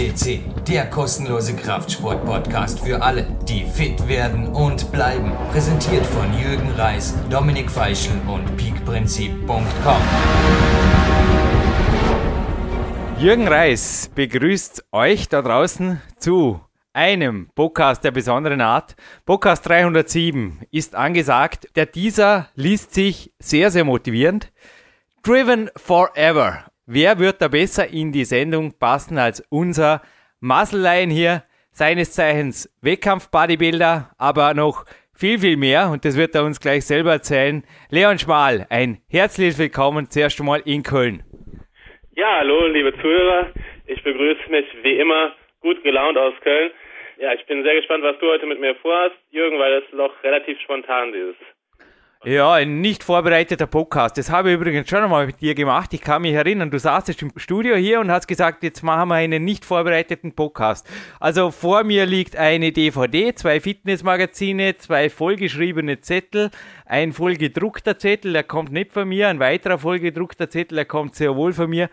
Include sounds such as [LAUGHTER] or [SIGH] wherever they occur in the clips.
FCC, der kostenlose Kraftsport-Podcast für alle, die fit werden und bleiben. Präsentiert von Jürgen Reis, Dominik Feischl und peakprinzip.com. Jürgen Reis begrüßt euch da draußen zu einem Podcast der besonderen Art. Podcast 307 ist angesagt. Der dieser liest sich sehr, sehr motivierend. Driven Forever. Wer wird da besser in die Sendung passen als unser Muscle hier? Seines Zeichens Wettkampf-Bodybuilder, aber noch viel, viel mehr und das wird er uns gleich selber erzählen. Leon Schmal, ein herzliches Willkommen zuerst einmal in Köln. Ja, hallo, liebe Zuhörer. Ich begrüße mich wie immer gut gelaunt aus Köln. Ja, ich bin sehr gespannt, was du heute mit mir vorhast, Jürgen, weil es noch relativ spontan dieses ja, ein nicht vorbereiteter Podcast. Das habe ich übrigens schon einmal mit dir gemacht. Ich kann mich erinnern, du saßest im Studio hier und hast gesagt, jetzt machen wir einen nicht vorbereiteten Podcast. Also vor mir liegt eine DVD, zwei Fitnessmagazine, zwei vollgeschriebene Zettel, ein vollgedruckter Zettel, der kommt nicht von mir, ein weiterer vollgedruckter Zettel, der kommt sehr wohl von mir.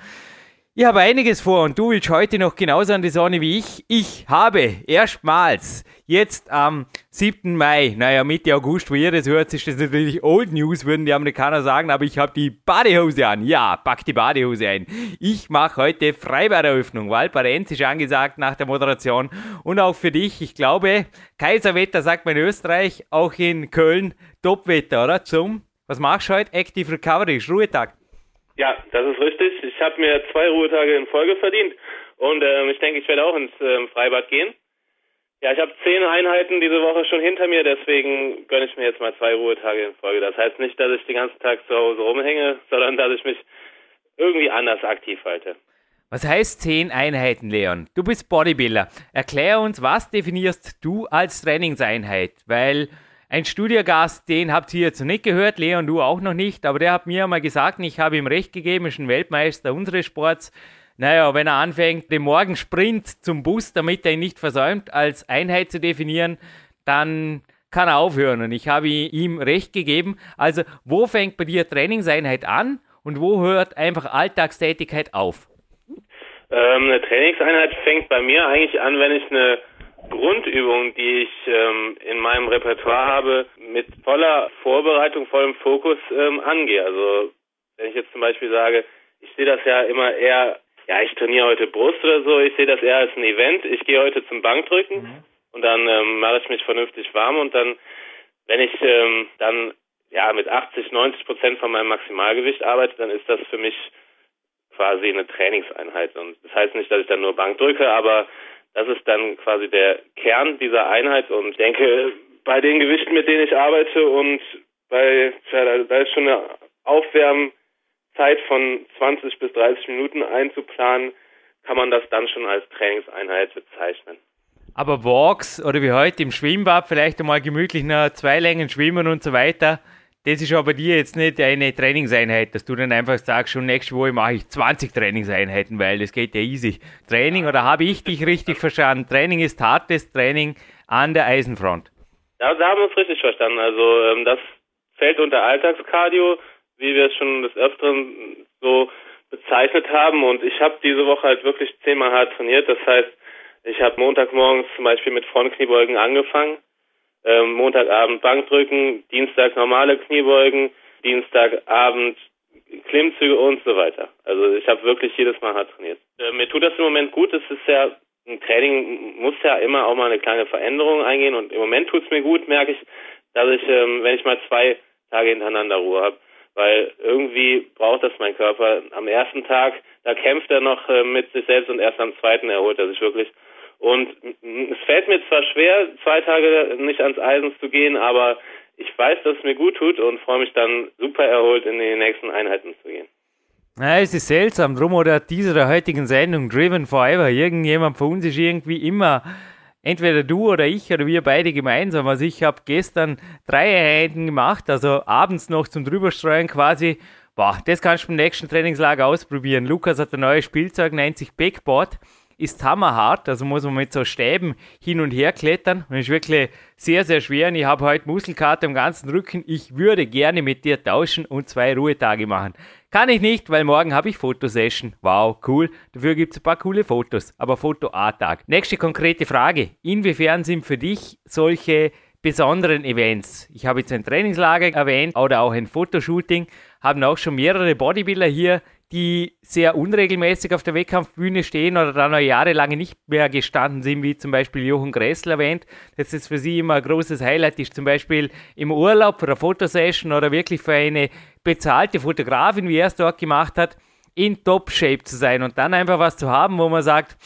Ich habe einiges vor und du willst heute noch genauso an die Sonne wie ich. Ich habe erstmals jetzt am 7. Mai, naja Mitte August, wo ihr das hört, ist das natürlich Old News, würden die Amerikaner sagen, aber ich habe die Badehose an. Ja, pack die Badehose ein. Ich mache heute Freibaderöffnung. Valparenz ist angesagt nach der Moderation und auch für dich, ich glaube, Kaiserwetter sagt man in Österreich, auch in Köln Topwetter, oder? Zum, was machst du heute? Active Recovery, Ruhetag. Ja, das ist richtig. Ich habe mir zwei Ruhetage in Folge verdient und ähm, ich denke, ich werde auch ins ähm, Freibad gehen. Ja, ich habe zehn Einheiten diese Woche schon hinter mir, deswegen gönne ich mir jetzt mal zwei Ruhetage in Folge. Das heißt nicht, dass ich den ganzen Tag zu Hause rumhänge, [LAUGHS] sondern dass ich mich irgendwie anders aktiv halte. Was heißt zehn Einheiten, Leon? Du bist Bodybuilder. Erklär uns, was definierst du als Trainingseinheit? Weil ein Studiogast, den habt ihr jetzt nicht gehört, Leon, du auch noch nicht, aber der hat mir mal gesagt, ich habe ihm recht gegeben, ist ein Weltmeister unseres Sports. Naja, wenn er anfängt, den Morgensprint zum Bus, damit er ihn nicht versäumt, als Einheit zu definieren, dann kann er aufhören. Und ich habe ihm recht gegeben. Also, wo fängt bei dir Trainingseinheit an und wo hört einfach Alltagstätigkeit auf? Ähm, eine Trainingseinheit fängt bei mir eigentlich an, wenn ich eine Grundübungen, die ich ähm, in meinem Repertoire habe, mit voller Vorbereitung, vollem Fokus ähm, angehe. Also wenn ich jetzt zum Beispiel sage, ich sehe das ja immer eher, ja, ich trainiere heute Brust oder so, ich sehe das eher als ein Event, ich gehe heute zum Bankdrücken mhm. und dann ähm, mache ich mich vernünftig warm und dann, wenn ich ähm, dann ja mit 80, 90 Prozent von meinem Maximalgewicht arbeite, dann ist das für mich quasi eine Trainingseinheit. Und das heißt nicht, dass ich dann nur Bank drücke, aber das ist dann quasi der Kern dieser Einheit und ich denke, bei den Gewichten, mit denen ich arbeite und bei, ja, da ist schon eine Aufwärmzeit von 20 bis 30 Minuten einzuplanen, kann man das dann schon als Trainingseinheit bezeichnen. Aber Walks oder wie heute im Schwimmbad vielleicht einmal gemütlich nach zwei Längen schwimmen und so weiter, das ist aber dir jetzt nicht eine Trainingseinheit, dass du dann einfach sagst, schon nächste Woche mache ich 20 Trainingseinheiten, weil das geht ja easy. Training, oder habe ich dich richtig verstanden? Training ist hartes Training an der Eisenfront. Ja, da haben wir uns richtig verstanden. Also ähm, das fällt unter Alltagskardio, wie wir es schon des Öfteren so bezeichnet haben. Und ich habe diese Woche halt wirklich zehnmal hart trainiert. Das heißt, ich habe Montagmorgens zum Beispiel mit Frontkniebeugen angefangen ähm, Montagabend Bankdrücken, Dienstag normale Kniebeugen, Dienstagabend Klimmzüge und so weiter. Also ich habe wirklich jedes Mal hart trainiert. Äh, mir tut das im Moment gut. Es ist ja ein Training muss ja immer auch mal eine kleine Veränderung eingehen und im Moment tut es mir gut, merke ich, dass ich, ähm, wenn ich mal zwei Tage hintereinander Ruhe habe, weil irgendwie braucht das mein Körper. Am ersten Tag, da kämpft er noch äh, mit sich selbst und erst am zweiten erholt er sich wirklich. Und es fällt mir zwar schwer, zwei Tage nicht ans Eisen zu gehen, aber ich weiß, dass es mir gut tut und freue mich dann super erholt in die nächsten Einheiten zu gehen. Ja, es ist seltsam, drum oder dieser heutigen Sendung Driven Forever. Irgendjemand von uns ist irgendwie immer, entweder du oder ich oder wir beide gemeinsam. Also ich habe gestern drei Einheiten gemacht, also abends noch zum Drüberstreuen quasi. Boah, das kannst du beim nächsten Trainingslager ausprobieren. Lukas hat ein neues Spielzeug, nennt sich Backboard ist hammerhart, also muss man mit so Stäben hin und her klettern und ist wirklich sehr, sehr schwer. Und ich habe heute Muskelkater im ganzen Rücken. Ich würde gerne mit dir tauschen und zwei Ruhetage machen. Kann ich nicht, weil morgen habe ich Fotosession. Wow, cool. Dafür gibt es ein paar coole Fotos, aber Foto A-Tag. Nächste konkrete Frage. Inwiefern sind für dich solche besonderen Events. Ich habe jetzt ein Trainingslager erwähnt oder auch ein Fotoshooting, haben auch schon mehrere Bodybuilder hier, die sehr unregelmäßig auf der Wettkampfbühne stehen oder dann noch jahrelang nicht mehr gestanden sind, wie zum Beispiel Jochen Gressel erwähnt. Das ist für sie immer ein großes Highlight, ist zum Beispiel im Urlaub für eine Fotosession oder wirklich für eine bezahlte Fotografin, wie er es dort gemacht hat, in Top-Shape zu sein und dann einfach was zu haben, wo man sagt,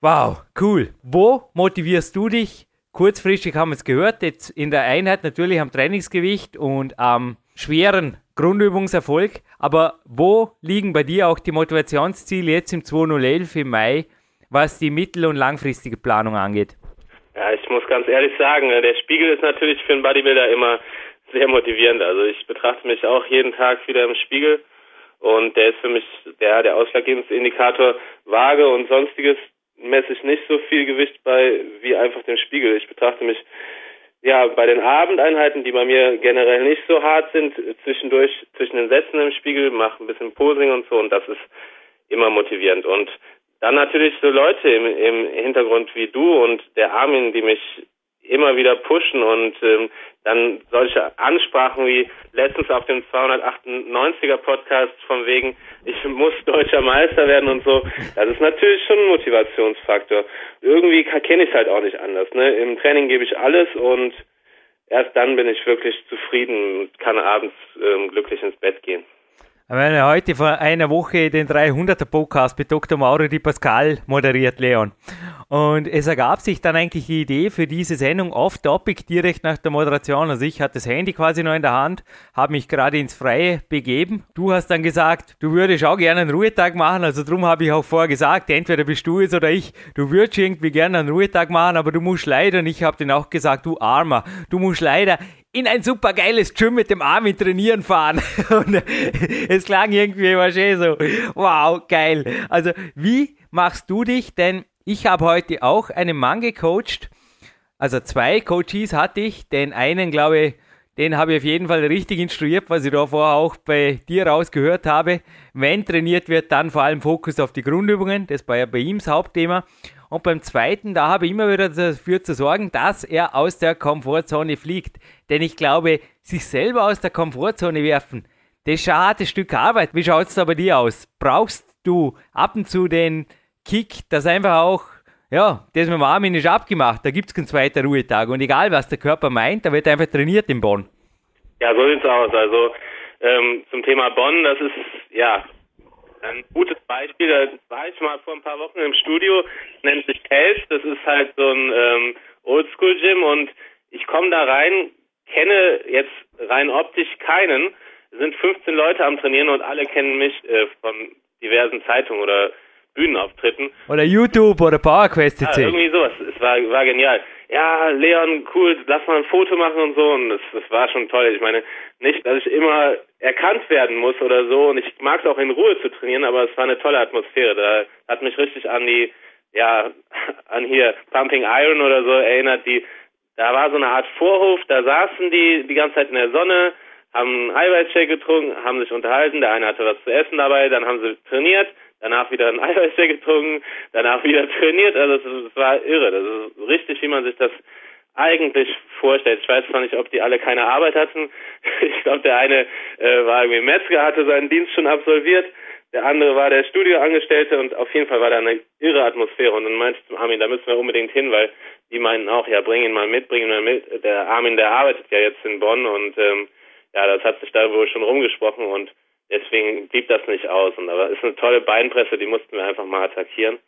wow, cool. Wo motivierst du dich? Kurzfristig haben wir es gehört, jetzt in der Einheit natürlich am Trainingsgewicht und am schweren Grundübungserfolg. Aber wo liegen bei dir auch die Motivationsziele jetzt im 2011 im Mai, was die mittel- und langfristige Planung angeht? Ja, ich muss ganz ehrlich sagen, äh, der Spiegel ist natürlich für einen Bodybuilder immer sehr motivierend. Also ich betrachte mich auch jeden Tag wieder im Spiegel und der ist für mich der, der ausschlaggebendste Indikator. Waage und sonstiges messe ich nicht so viel Gewicht bei wie einfach dem Spiegel. Ich betrachte mich ja bei den Abendeinheiten, die bei mir generell nicht so hart sind, zwischendurch zwischen den Sätzen im Spiegel, mache ein bisschen Posing und so und das ist immer motivierend. Und dann natürlich so Leute im, im Hintergrund wie du und der Armin, die mich immer wieder pushen und ähm, dann solche Ansprachen wie letztens auf dem 298er Podcast von wegen, ich muss deutscher Meister werden und so, das ist natürlich schon ein Motivationsfaktor. Irgendwie kenne ich es halt auch nicht anders. Ne? Im Training gebe ich alles und erst dann bin ich wirklich zufrieden und kann abends ähm, glücklich ins Bett gehen. Wir haben heute vor einer Woche den 300er Podcast mit Dr. Mauro Di Pascal moderiert, Leon. Und es ergab sich dann eigentlich die Idee für diese Sendung off-topic direkt nach der Moderation. Also ich hatte das Handy quasi noch in der Hand, habe mich gerade ins Freie begeben. Du hast dann gesagt, du würdest auch gerne einen Ruhetag machen. Also darum habe ich auch vorher gesagt, entweder bist du es oder ich, du würdest irgendwie gerne einen Ruhetag machen, aber du musst leider, und ich habe dann auch gesagt, du Armer, du musst leider in ein super geiles Gym mit dem Armin trainieren fahren. [LAUGHS] Und es klang irgendwie immer schön so, wow, geil. Also wie machst du dich denn ich habe heute auch einen Mann gecoacht. Also zwei Coaches hatte ich. Den einen, glaube ich, den habe ich auf jeden Fall richtig instruiert, was ich da vorher auch bei dir rausgehört habe. Wenn trainiert wird, dann vor allem Fokus auf die Grundübungen. Das war ja bei ihm das Hauptthema. Und beim zweiten, da habe ich immer wieder dafür zu sorgen, dass er aus der Komfortzone fliegt. Denn ich glaube, sich selber aus der Komfortzone werfen, das ist ein hartes Stück Arbeit. Wie schaut es da bei dir aus? Brauchst du ab und zu den Kick, dass einfach auch, ja, das mit dem Armin ist abgemacht, da gibt es keinen zweiten Ruhetag. Und egal, was der Körper meint, da wird einfach trainiert in Bonn. Ja, so sieht's aus. Also ähm, zum Thema Bonn, das ist ja ein gutes Beispiel. Da war ich mal vor ein paar Wochen im Studio, nennt sich Kelch. Das ist halt so ein ähm, Oldschool-Gym und ich komme da rein, kenne jetzt rein optisch keinen. Es sind 15 Leute am Trainieren und alle kennen mich äh, von diversen Zeitungen oder Bühnenauftritten. Oder YouTube oder PowerQuest Ja, irgendwie sowas. Es war, war genial. Ja, Leon, cool, lass mal ein Foto machen und so. Und das, das war schon toll. Ich meine, nicht, dass ich immer erkannt werden muss oder so. Und ich mag es auch in Ruhe zu trainieren, aber es war eine tolle Atmosphäre. Da hat mich richtig an die, ja, an hier Pumping Iron oder so erinnert. Die, da war so eine Art Vorhof, da saßen die die ganze Zeit in der Sonne, haben einen Eiweißshake getrunken, haben sich unterhalten. Der eine hatte was zu essen dabei, dann haben sie trainiert danach wieder ein [LAUGHS] Eiweißshake getrunken, danach wieder trainiert. Also es war irre. Das ist richtig, wie man sich das eigentlich vorstellt. Ich weiß zwar nicht, ob die alle keine Arbeit hatten. [LAUGHS] Ich glaube, der eine äh, war irgendwie Metzger, hatte seinen Dienst schon absolviert. Der andere war der Studioangestellte und auf jeden Fall war da eine irre Atmosphäre. Und dann meinte ich zum Armin, da müssen wir unbedingt hin, weil die meinten auch, ja, bring ihn mal mit, bring ihn mal mit. Der Armin, der arbeitet ja jetzt in Bonn und ähm, ja, das hat sich da wohl schon rumgesprochen und Deswegen blieb das nicht aus. Und aber ist eine tolle Beinpresse, die mussten wir einfach mal attackieren.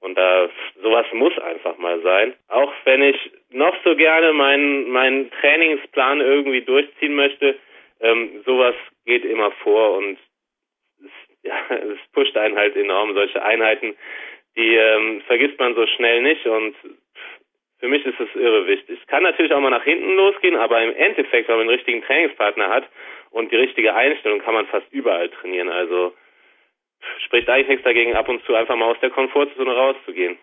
Und da sowas muss einfach mal sein. Auch wenn ich noch so gerne meinen meinen Trainingsplan irgendwie durchziehen möchte, ähm, sowas geht immer vor und es, [LAUGHS] ja, es pusht einen halt enorm. Solche Einheiten, die ähm, vergisst man so schnell nicht und für mich ist es irre wichtig. Es kann natürlich auch mal nach hinten losgehen, aber im Endeffekt, wenn man einen richtigen Trainingspartner hat und die richtige Einstellung kann man fast überall trainieren. Also spricht eigentlich nichts dagegen, ab und zu einfach mal aus der Komfortzone rauszugehen.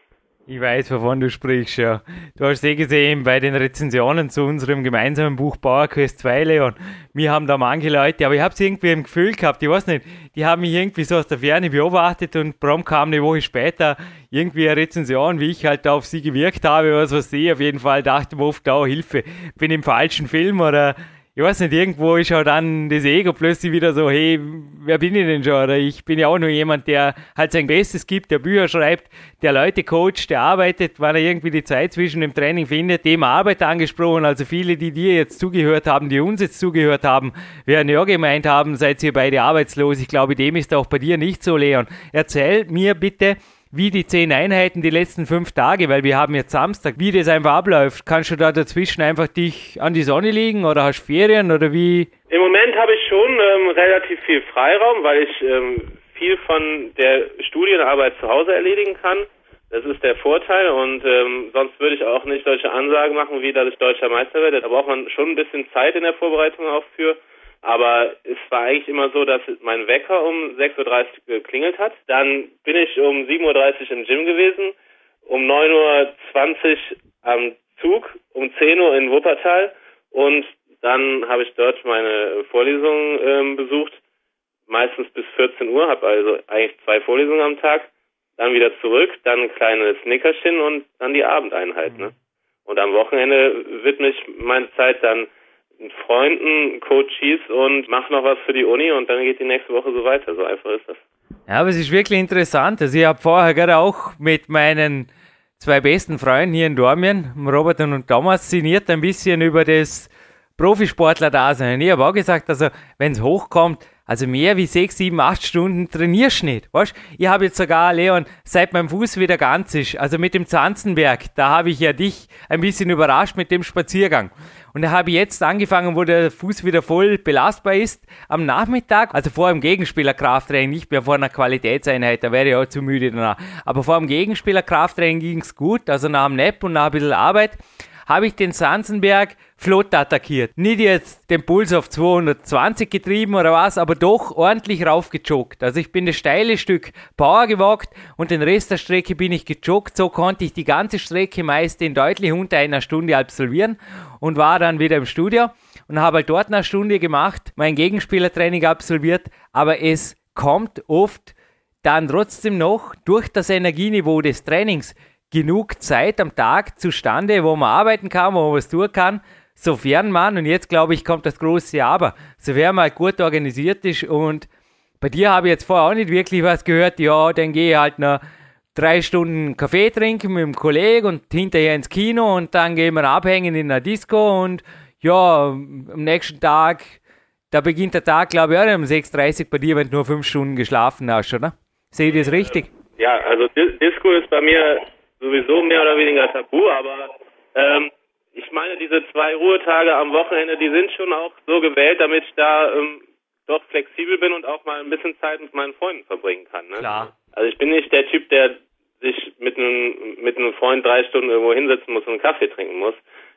Ich weiß, wovon du sprichst, ja. Du hast eh gesehen bei den Rezensionen zu unserem gemeinsamen Buch Bauerquest 2, Leon. Wir haben da manche Leute, aber ich habe es irgendwie im Gefühl gehabt, ich weiß nicht, die haben mich irgendwie so aus der Ferne beobachtet und Brom kam eine Woche später irgendwie eine Rezension, wie ich halt auf sie gewirkt habe, was weiß ich. Auf jeden Fall dachte ich oft, oh Hilfe, bin im falschen Film oder ich weiß nicht, irgendwo ist auch dann das Ego plötzlich wieder so, hey, wer bin ich denn schon? Oder ich bin ja auch nur jemand, der halt sein Bestes gibt, der Bücher schreibt, der Leute coacht, der arbeitet, weil er irgendwie die Zeit zwischen dem Training findet, Thema Arbeit angesprochen. Also viele, die dir jetzt zugehört haben, die uns jetzt zugehört haben, werden ja gemeint haben, seid ihr beide arbeitslos. Ich glaube, dem ist auch bei dir nicht so, Leon. Erzähl mir bitte, wie die zehn Einheiten die letzten fünf Tage, weil wir haben jetzt Samstag, wie das einfach abläuft. Kannst du da dazwischen einfach dich an die Sonne legen oder hast Ferien oder wie? Im Moment habe ich schon ähm, relativ viel Freiraum, weil ich ähm, viel von der Studienarbeit zu Hause erledigen kann. Das ist der Vorteil und ähm, sonst würde ich auch nicht solche Ansagen machen, wie dass ich deutscher Meister werde. Da braucht man schon ein bisschen Zeit in der Vorbereitung auch für. Aber es war eigentlich immer so, dass mein Wecker um 6.30 Uhr geklingelt hat. Dann bin ich um 7.30 Uhr im Gym gewesen, um 9.20 Uhr am Zug, um 10 Uhr in Wuppertal und dann habe ich dort meine Vorlesungen ähm, besucht, meistens bis 14 Uhr, habe also eigentlich zwei Vorlesungen am Tag, dann wieder zurück, dann ein kleines Nickerchen und dann die Abendeinheit. Ne? Und am Wochenende widme ich meine Zeit dann Freunden, Coaches und mach noch was für die Uni und dann geht die nächste Woche so weiter. So einfach ist das. Ja, aber es ist wirklich interessant. Also ich habe vorher gerade auch mit meinen zwei besten Freunden hier in Dormien, Robert und Thomas, sinniert ein bisschen über das Profisportler-Dasein. Ich habe auch gesagt, also wenn es hochkommt, also mehr wie sechs, sieben, acht Stunden trainierst du nicht. Weißt? Ich habe jetzt sogar, Leon, seit mein Fuß wieder ganz ist, also mit dem Zanzenberg, da habe ich ja dich ein bisschen überrascht mit dem Spaziergang. Und da habe ich jetzt angefangen, wo der Fuß wieder voll belastbar ist, am Nachmittag, also vor dem Gegenspielerkrafttraining, nicht mehr vor einer Qualitätseinheit, da wäre ich auch zu müde danach. Aber vor dem Gegenspielerkrafttraining ging es gut, also nach dem Nap und nach ein bisschen Arbeit habe ich den Sansenberg flott attackiert. Nicht jetzt den Puls auf 220 getrieben oder was, aber doch ordentlich raufgejoggt. Also ich bin das steile Stück Power gewagt und den Rest der Strecke bin ich gejoggt. So konnte ich die ganze Strecke meist in deutlich unter einer Stunde absolvieren und war dann wieder im Studio und habe halt dort eine Stunde gemacht, mein Gegenspielertraining absolviert, aber es kommt oft dann trotzdem noch durch das Energieniveau des Trainings genug Zeit am Tag zustande, wo man arbeiten kann, wo man was tun kann, sofern man, und jetzt glaube ich, kommt das große Aber, sofern man gut organisiert ist und bei dir habe ich jetzt vorher auch nicht wirklich was gehört, ja, dann gehe ich halt noch drei Stunden Kaffee trinken mit dem Kollegen und hinterher ins Kino und dann gehen wir abhängen in der Disco und ja, am nächsten Tag, da beginnt der Tag, glaube ich, auch um 6.30 Uhr bei dir, wenn du nur fünf Stunden geschlafen hast, oder? Sehe ich das richtig? Ja, also Disco ist bei mir sowieso mehr oder weniger tabu, aber ähm, ich meine, diese zwei Ruhetage am Wochenende, die sind schon auch so gewählt, damit ich da ähm, doch flexibel bin und auch mal ein bisschen Zeit mit meinen Freunden verbringen kann. Ne? Klar. Also ich bin nicht der Typ, der sich mit einem mit einem Freund drei Stunden irgendwo hinsetzen muss und einen Kaffee trinken muss.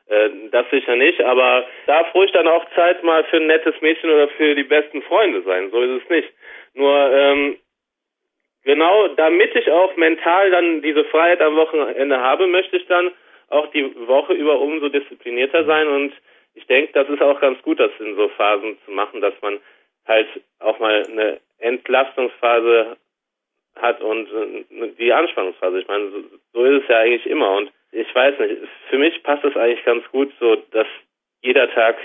Äh, das sicher nicht, aber darf ruhig dann auch Zeit mal für ein nettes Mädchen oder für die besten Freunde sein. So ist es nicht. Nur ähm, genau, damit ich auch mental dann diese Freiheit am Wochenende habe, möchte ich dann auch die Woche über umso disziplinierter sein und ich denke, das ist auch ganz gut, das in so Phasen zu machen, dass man halt auch mal eine Entlastungsphase hat und äh, die Anspannungsphase. Ich meine, so, ist es ja eigentlich immer und ich weiß nicht, für mich passt es eigentlich ganz gut so, dass jeder Tag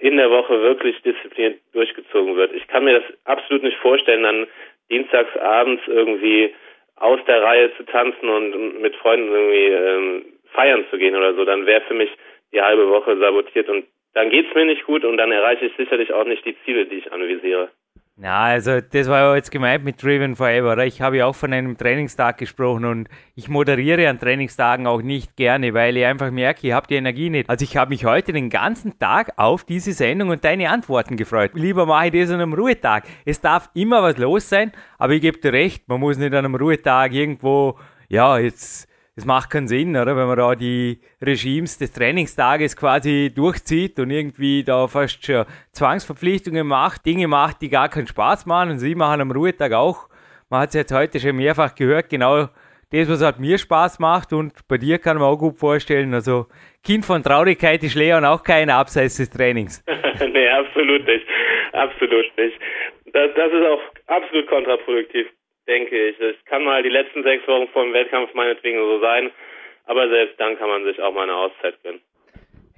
in der Woche wirklich diszipliniert durchgezogen wird. Ich kann mir das absolut nicht vorstellen, dann dienstags abends irgendwie aus der Reihe zu tanzen und mit Freunden irgendwie ähm, feiern zu gehen oder so, dann wäre für mich die halbe Woche sabotiert und dann geht's mir nicht gut und dann erreiche ich sicherlich auch nicht die Ziele, die ich anvisiere. Ja, also das war ja jetzt gemeint mit Driven Forever. Oder? Ich habe ja auch von einem Trainingstag gesprochen und ich moderiere an Trainingstagen auch nicht gerne, weil ich einfach merke, ich habe die Energie nicht. Also ich habe mich heute den ganzen Tag auf diese Sendung und deine Antworten gefreut. Lieber mache ich das an einem Ruhetag. Es darf immer was los sein, aber ich gebe dir recht, man muss nicht an einem Ruhetag irgendwo, ja, jetzt das macht keinen Sinn, oder? Wenn man da die Regimes des Trainingstages quasi durchzieht und irgendwie da fast schon Zwangsverpflichtungen macht, Dinge macht, die gar keinen Spaß machen und sie machen am Ruhetag auch. Man hat es jetzt heute schon mehrfach gehört, genau das, was halt mir Spaß macht und bei dir kann man auch gut vorstellen, also Kind von Traurigkeit ist Leon auch kein abseits des Trainings. [LAUGHS] nee, absolut nicht. Absolut nicht. Das, das ist auch absolut kontraproduktiv denke ich. Es kann mal die letzten sechs Wochen vor dem Wettkampf meinetwegen so sein, aber selbst dann kann man sich auch mal eine Auszeit gönnen.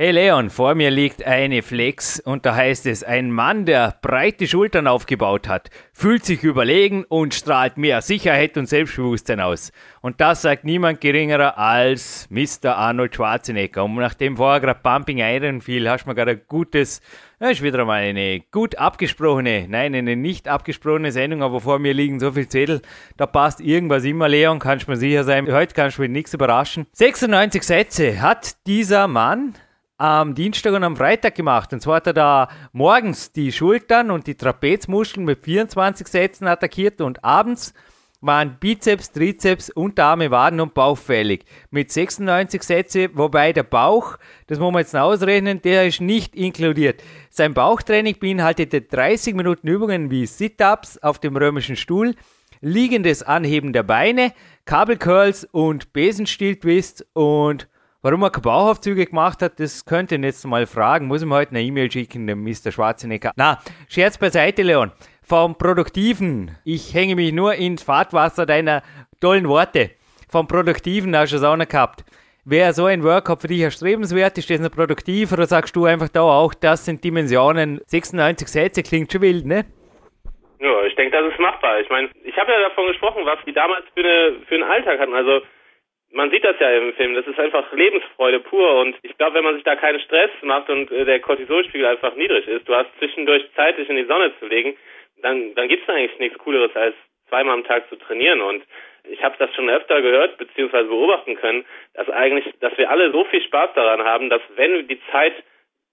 Hey Leon, vor mir liegt eine Flex und da heißt es, ein Mann, der breite Schultern aufgebaut hat, fühlt sich überlegen und strahlt mehr Sicherheit und Selbstbewusstsein aus. Und das sagt niemand geringerer als Mr. Arnold Schwarzenegger. Und nachdem vorher gerade Pumping Iron fiel, hast du mir gerade ein gutes, das ist wieder mal eine gut abgesprochene, nein, eine nicht abgesprochene Sendung, aber vor mir liegen so viele Zettel, da passt irgendwas immer, Leon, kannst du mir sicher sein. Heute kannst du mich nichts überraschen. 96 Sätze hat dieser Mann am Dienstag und am Freitag gemacht. Und zwar hat er da morgens die Schultern und die Trapezmuskeln mit 24 Sätzen attackiert und abends waren Bizeps, Trizeps, Unterarme, Waden und Bauch fällig. Mit 96 Sätze, wobei der Bauch, das muss man jetzt ausrechnen, der ist nicht inkludiert. Sein Bauchtraining beinhaltete 30 Minuten Übungen wie Sit-Ups auf dem römischen Stuhl, liegendes Anheben der Beine, Kabelcurls und Besenstiel-Twist und Warum er keine Bauchaufzüge gemacht hat, das könnt ihr jetzt mal fragen. Muss ihm heute eine E-Mail schicken, dem Mr. Schwarzenegger. Na, Scherz beiseite, Leon. Vom Produktiven. Ich hänge mich nur ins Fahrtwasser deiner tollen Worte. Vom Produktiven hast du es auch noch gehabt. Wäre so ein Workout für dich erstrebenswert? Ist das noch produktiv? Oder sagst du einfach da auch, das sind Dimensionen, 96 Sätze, klingt schon wild, ne? Ja, ich denke, das ist machbar. Ich meine, ich habe ja davon gesprochen, was die damals für, eine, für einen Alltag hatten. Also man sieht das ja im Film, das ist einfach Lebensfreude pur und ich glaube, wenn man sich da keinen Stress macht und äh, der Cortisolspiegel einfach niedrig ist, du hast zwischendurch Zeit, dich in die Sonne zu legen, dann, dann gibt es eigentlich nichts Cooleres, als zweimal am Tag zu trainieren und ich habe das schon öfter gehört beziehungsweise beobachten können, dass eigentlich, dass wir alle so viel Spaß daran haben, dass wenn die Zeit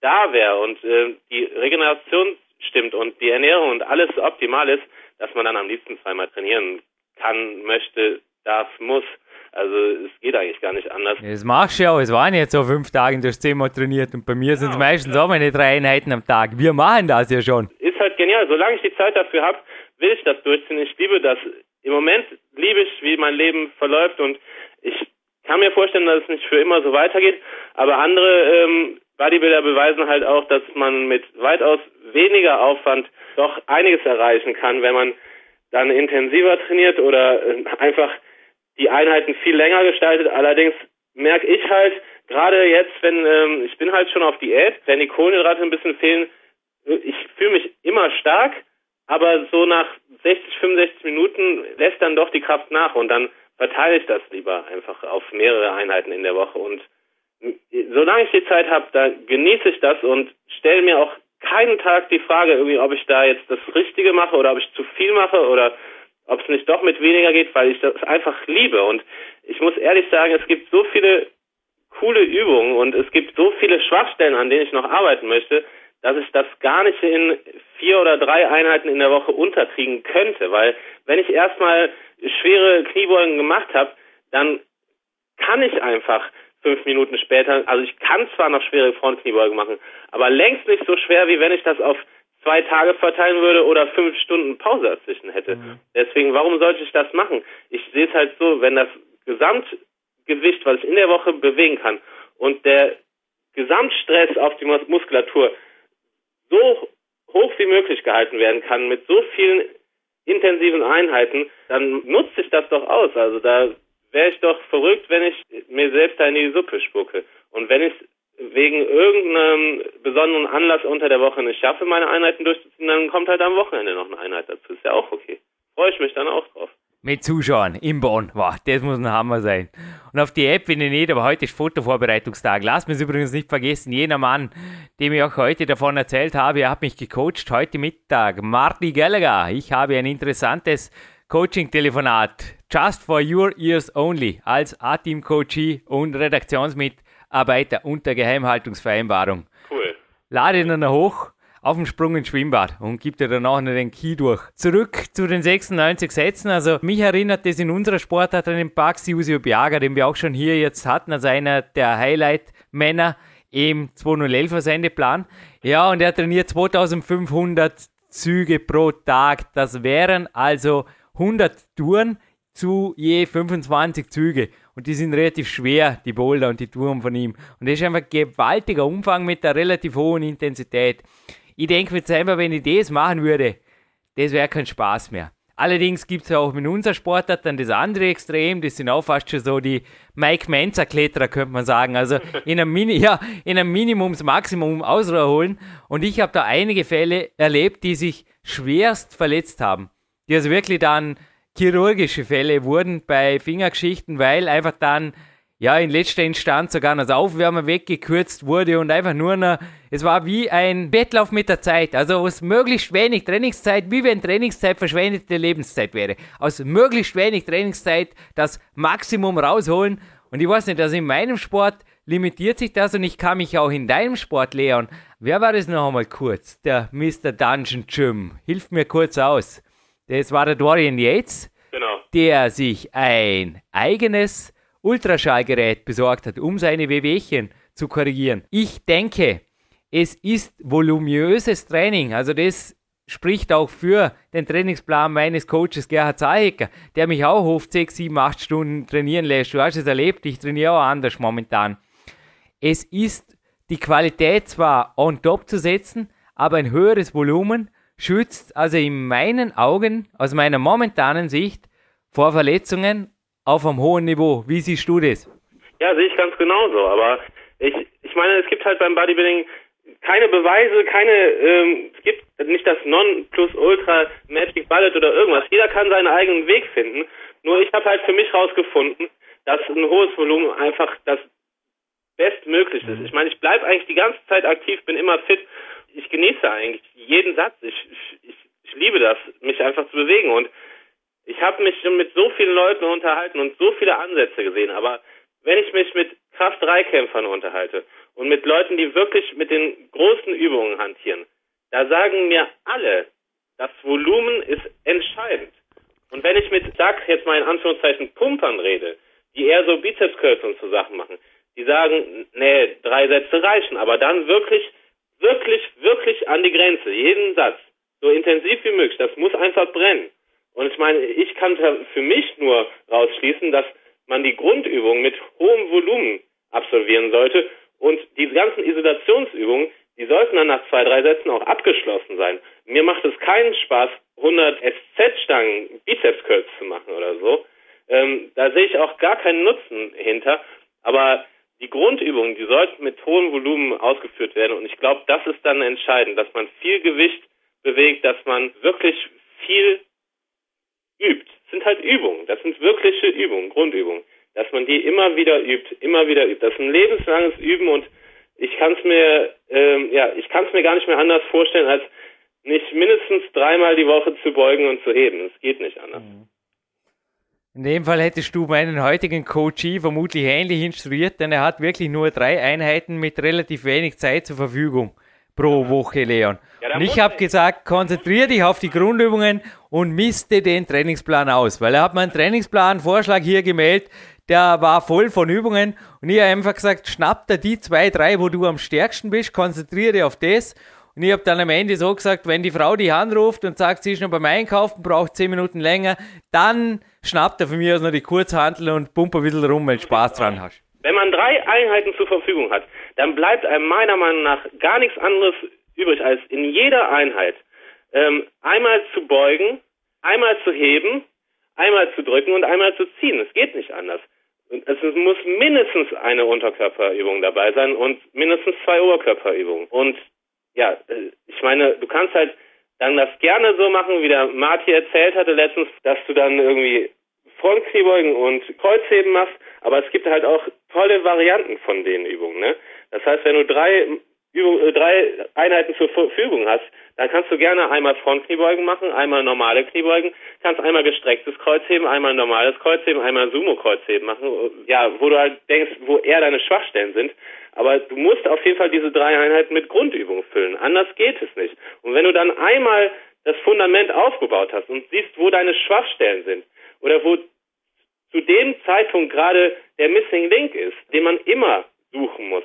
da wäre und äh, die Regeneration stimmt und die Ernährung und alles optimal ist, dass man dann am liebsten zweimal trainieren kann, möchte, darf, muss. Also es geht eigentlich gar nicht anders. Das machst du ja auch. Es waren jetzt so fünf Tage, du hast zehnmal trainiert und bei mir sind es meistens auch meine drei Einheiten am Tag. Wir machen das ja schon. Ist genial. Solange ich die Zeit dafür habe, will ich das durchziehen. Ich liebe das. Im Moment liebe ich, wie mein Leben verläuft und ich kann mir vorstellen, dass es nicht für immer so weitergeht. Aber andere ähm, Bodybuilder beweisen halt auch, dass man mit weitaus weniger Aufwand doch einiges erreichen kann, wenn man dann intensiver trainiert oder äh, einfach die Einheiten viel länger gestaltet. Allerdings merke ich halt, gerade jetzt, wenn ähm, ich bin halt schon auf Diät, wenn die Kohlenhydrate ein bisschen fehlen, ich fühle mich immer stark, aber so nach 60, 65 Minuten lässt dann doch die Kraft nach und dann verteile ich das lieber einfach auf mehrere Einheiten in der Woche und solange ich die Zeit habe, da genieße ich das und stelle mir auch keinen Tag die Frage, irgendwie, ob ich da jetzt das Richtige mache oder ob ich zu viel mache oder ob es nicht doch mit weniger geht, weil ich das einfach liebe. Und ich muss ehrlich sagen, es gibt so viele coole Übungen und es gibt so viele Schwachstellen, an denen ich noch arbeiten möchte, dass ich das gar nicht in vier oder drei Einheiten in der Woche unterkriegen könnte. Weil wenn ich erstmal schwere Kniebeugen gemacht habe, dann kann ich einfach fünf Minuten später, also ich kann zwar noch schwere Frontkniebeugen machen, aber längst nicht so schwer, wie wenn ich das auf zwei Tage verteilen würde oder fünf Stunden Pause dazwischen hätte. Mhm. Deswegen, warum sollte ich das machen? Ich sehe es halt so, wenn das Gesamtgewicht, was ich in der Woche bewegen kann und der Gesamtstress auf die Muskulatur so hoch wie möglich gehalten werden kann mit so vielen intensiven Einheiten, dann nutze ich das doch aus. Also da wäre ich doch verrückt, wenn ich mir selbst da in die Suppe spucke. Und wenn ich wegen irgendeinem besonderen Anlass unter der Woche nicht schaffe, meine Einheiten durchzuziehen, dann kommt halt am Wochenende noch eine Einheit dazu. Ist ja auch okay. Freue ich mich dann auch drauf. Mit Zuschauern im Bonn. Wow, das muss ein Hammer sein. Und auf die App, wenn ihr nicht, aber heute ist Fotovorbereitungstag. Lasst mich übrigens nicht vergessen, jener Mann, dem ich auch heute davon erzählt habe, er hat mich gecoacht heute Mittag. Marty Gallagher. Ich habe ein interessantes Coaching-Telefonat. Just for your ears only. Als A-Team-Coachie und Redaktionsmitglied Arbeiter unter Geheimhaltungsvereinbarung. Cool. Lade ihn noch hoch. Auf dem Sprung ins Schwimmbad und gibt dir danach noch den Key durch. Zurück zu den 96 Sätzen. Also mich erinnert das in unserer Sportart an den Pax Jusio Biaga, den wir auch schon hier jetzt hatten, als einer der Highlight-Männer im 2011er Sendeplan. Ja, und er trainiert 2500 Züge pro Tag. Das wären also 100 Touren zu je 25 Züge. Und die sind relativ schwer, die Boulder und die Touren von ihm. Und das ist einfach ein gewaltiger Umfang mit einer relativ hohen Intensität. Ich denke mir selber, wenn ich das machen würde, das wäre kein Spaß mehr. Allerdings gibt es ja auch in unserer Sportart dann das andere Extrem, das sind auch fast schon so die Mike Menzer Kletterer, könnte man sagen. Also [LAUGHS] in einem, Mini, ja, in einem Minimums-Maximum ausholen. Und ich habe da einige Fälle erlebt, die sich schwerst verletzt haben. Die also wirklich dann chirurgische Fälle wurden bei Fingergeschichten, weil einfach dann ja in letzter Instanz sogar noch das Aufwärmen weggekürzt wurde und einfach nur noch, es war wie ein Wettlauf mit der Zeit. Also aus möglichst wenig Trainingszeit, wie wenn Trainingszeit verschwendete Lebenszeit wäre. Aus möglichst wenig Trainingszeit das Maximum rausholen. Und ich weiß nicht, also in meinem Sport limitiert sich das und ich kann mich auch in deinem Sport, Leon. Wer war das noch einmal kurz? Der Mr. Dungeon Jim. Hilf mir kurz aus. Das war der Dorian Yates, Genau. der sich ein eigenes Ultraschallgerät besorgt hat, um seine Wehwehchen zu korrigieren. Ich denke, es ist voluminöses Training. Also das spricht auch für den Trainingsplan meines Coaches Gerhard Zahecker, der mich auch oft 6, 7, 8 Stunden trainieren lässt. Du hast es erlebt, ich trainiere auch anders momentan. Es ist die Qualität zwar on top zu setzen, aber ein höheres Volumen schützt also in meinen Augen, aus meiner momentanen Sicht, vor Verletzungen auf einem hohen Niveau. Wie siehst du das? Ja, sehe ich ganz genauso. Aber ich, ich meine, es gibt halt beim Bodybuilding keine Beweise, keine, ähm, es gibt nicht das Non-Plus-Ultra Magic Bullet oder irgendwas. Jeder kann seinen eigenen Weg finden. Nur ich habe halt für mich rausgefunden, dass ein hohes Volumen einfach das Bestmögliche ist. Ich meine, ich bleibe eigentlich die ganze Zeit aktiv, bin immer fit. Ich genieße eigentlich jeden Satz. Ich, ich, ich liebe das, mich einfach zu bewegen. Und ich habe mich schon mit so vielen Leuten unterhalten und so viele Ansätze gesehen. Aber wenn ich mich mit Kraft-3-Kämpfern unterhalte und mit Leuten, die wirklich mit den großen Übungen hantieren, da sagen mir alle, das Volumen ist entscheidend. Und wenn ich mit, sag jetzt mal in Anführungszeichen, Pumpern rede, die eher so Bizepskürze und so Sachen machen, die sagen, nee, drei Sätze reichen, aber dann wirklich, wirklich, wirklich an die Grenze, jeden Satz, so intensiv wie möglich, das muss einfach brennen. Und ich meine, ich kann für mich nur rausschließen, dass man die Grundübung mit hohem Volumen absolvieren sollte und die ganzen Isolationsübungen, die sollten dann nach zwei, drei Sätzen auch abgeschlossen sein. Mir macht es keinen Spaß, 100 SZ-Stangen Bizeps-Curls zu machen oder so. Ähm, da sehe ich auch gar keinen Nutzen hinter. Aber die Grundübungen, die sollten mit hohem Volumen ausgeführt werden. Und ich glaube, das ist dann entscheidend, dass man viel Gewicht bewegt, dass man wirklich viel übt. Das sind halt Übungen. Das sind wirkliche Übungen, Grundübungen. Dass man die immer wieder übt, immer wieder übt. Das ist ein lebenslanges Üben und ich kann es mir, ähm, ja, ich kann es mir gar nicht mehr anders vorstellen, als nicht mindestens dreimal die Woche zu beugen und zu heben. Es geht nicht anders. In dem Fall hättest du meinen heutigen Coachie vermutlich ähnlich instruiert, denn er hat wirklich nur drei Einheiten mit relativ wenig Zeit zur Verfügung pro Woche, Leon. Und ich habe gesagt, konzentriere dich auf die Grundübungen und misste den Trainingsplan aus, weil er hat mir einen Trainingsplan-Vorschlag hier gemeldet, der war voll von Übungen und ich habe einfach gesagt, schnapp dir die zwei, drei, wo du am stärksten bist, konzentriere dich auf das und ich habe dann am Ende so gesagt, wenn die Frau dich anruft und sagt, sie ist noch beim Einkaufen, braucht zehn Minuten länger, dann schnappt er von mir aus noch die Kurzhantel und pump ein bisschen rum, wenn du Spaß dran hast. Wenn man drei Einheiten zur Verfügung hat, dann bleibt einem meiner Meinung nach gar nichts anderes übrig, als in jeder Einheit ähm, einmal zu beugen, einmal zu heben, einmal zu drücken und einmal zu ziehen. Es geht nicht anders. Es muss mindestens eine Unterkörperübung dabei sein und mindestens zwei Oberkörperübungen. Und ja, äh, ich meine, du kannst halt dann das gerne so machen, wie der Marty erzählt hatte letztens, dass du dann irgendwie Frontkniebeugen und Kreuzheben machst, aber es gibt halt auch tolle Varianten von den Übungen. Ne? Das heißt, wenn du drei, Übung, äh, drei Einheiten zur Verfügung hast, dann kannst du gerne einmal Frontkniebeugen machen, einmal normale Kniebeugen, kannst einmal gestrecktes Kreuzheben, einmal normales Kreuzheben, einmal Sumo-Kreuzheben machen, ja, wo du halt denkst, wo eher deine Schwachstellen sind. Aber du musst auf jeden Fall diese drei Einheiten mit Grundübungen füllen. Anders geht es nicht. Und wenn du dann einmal das Fundament aufgebaut hast und siehst, wo deine Schwachstellen sind oder wo zu dem Zeitpunkt gerade der Missing Link ist, den man immer suchen muss,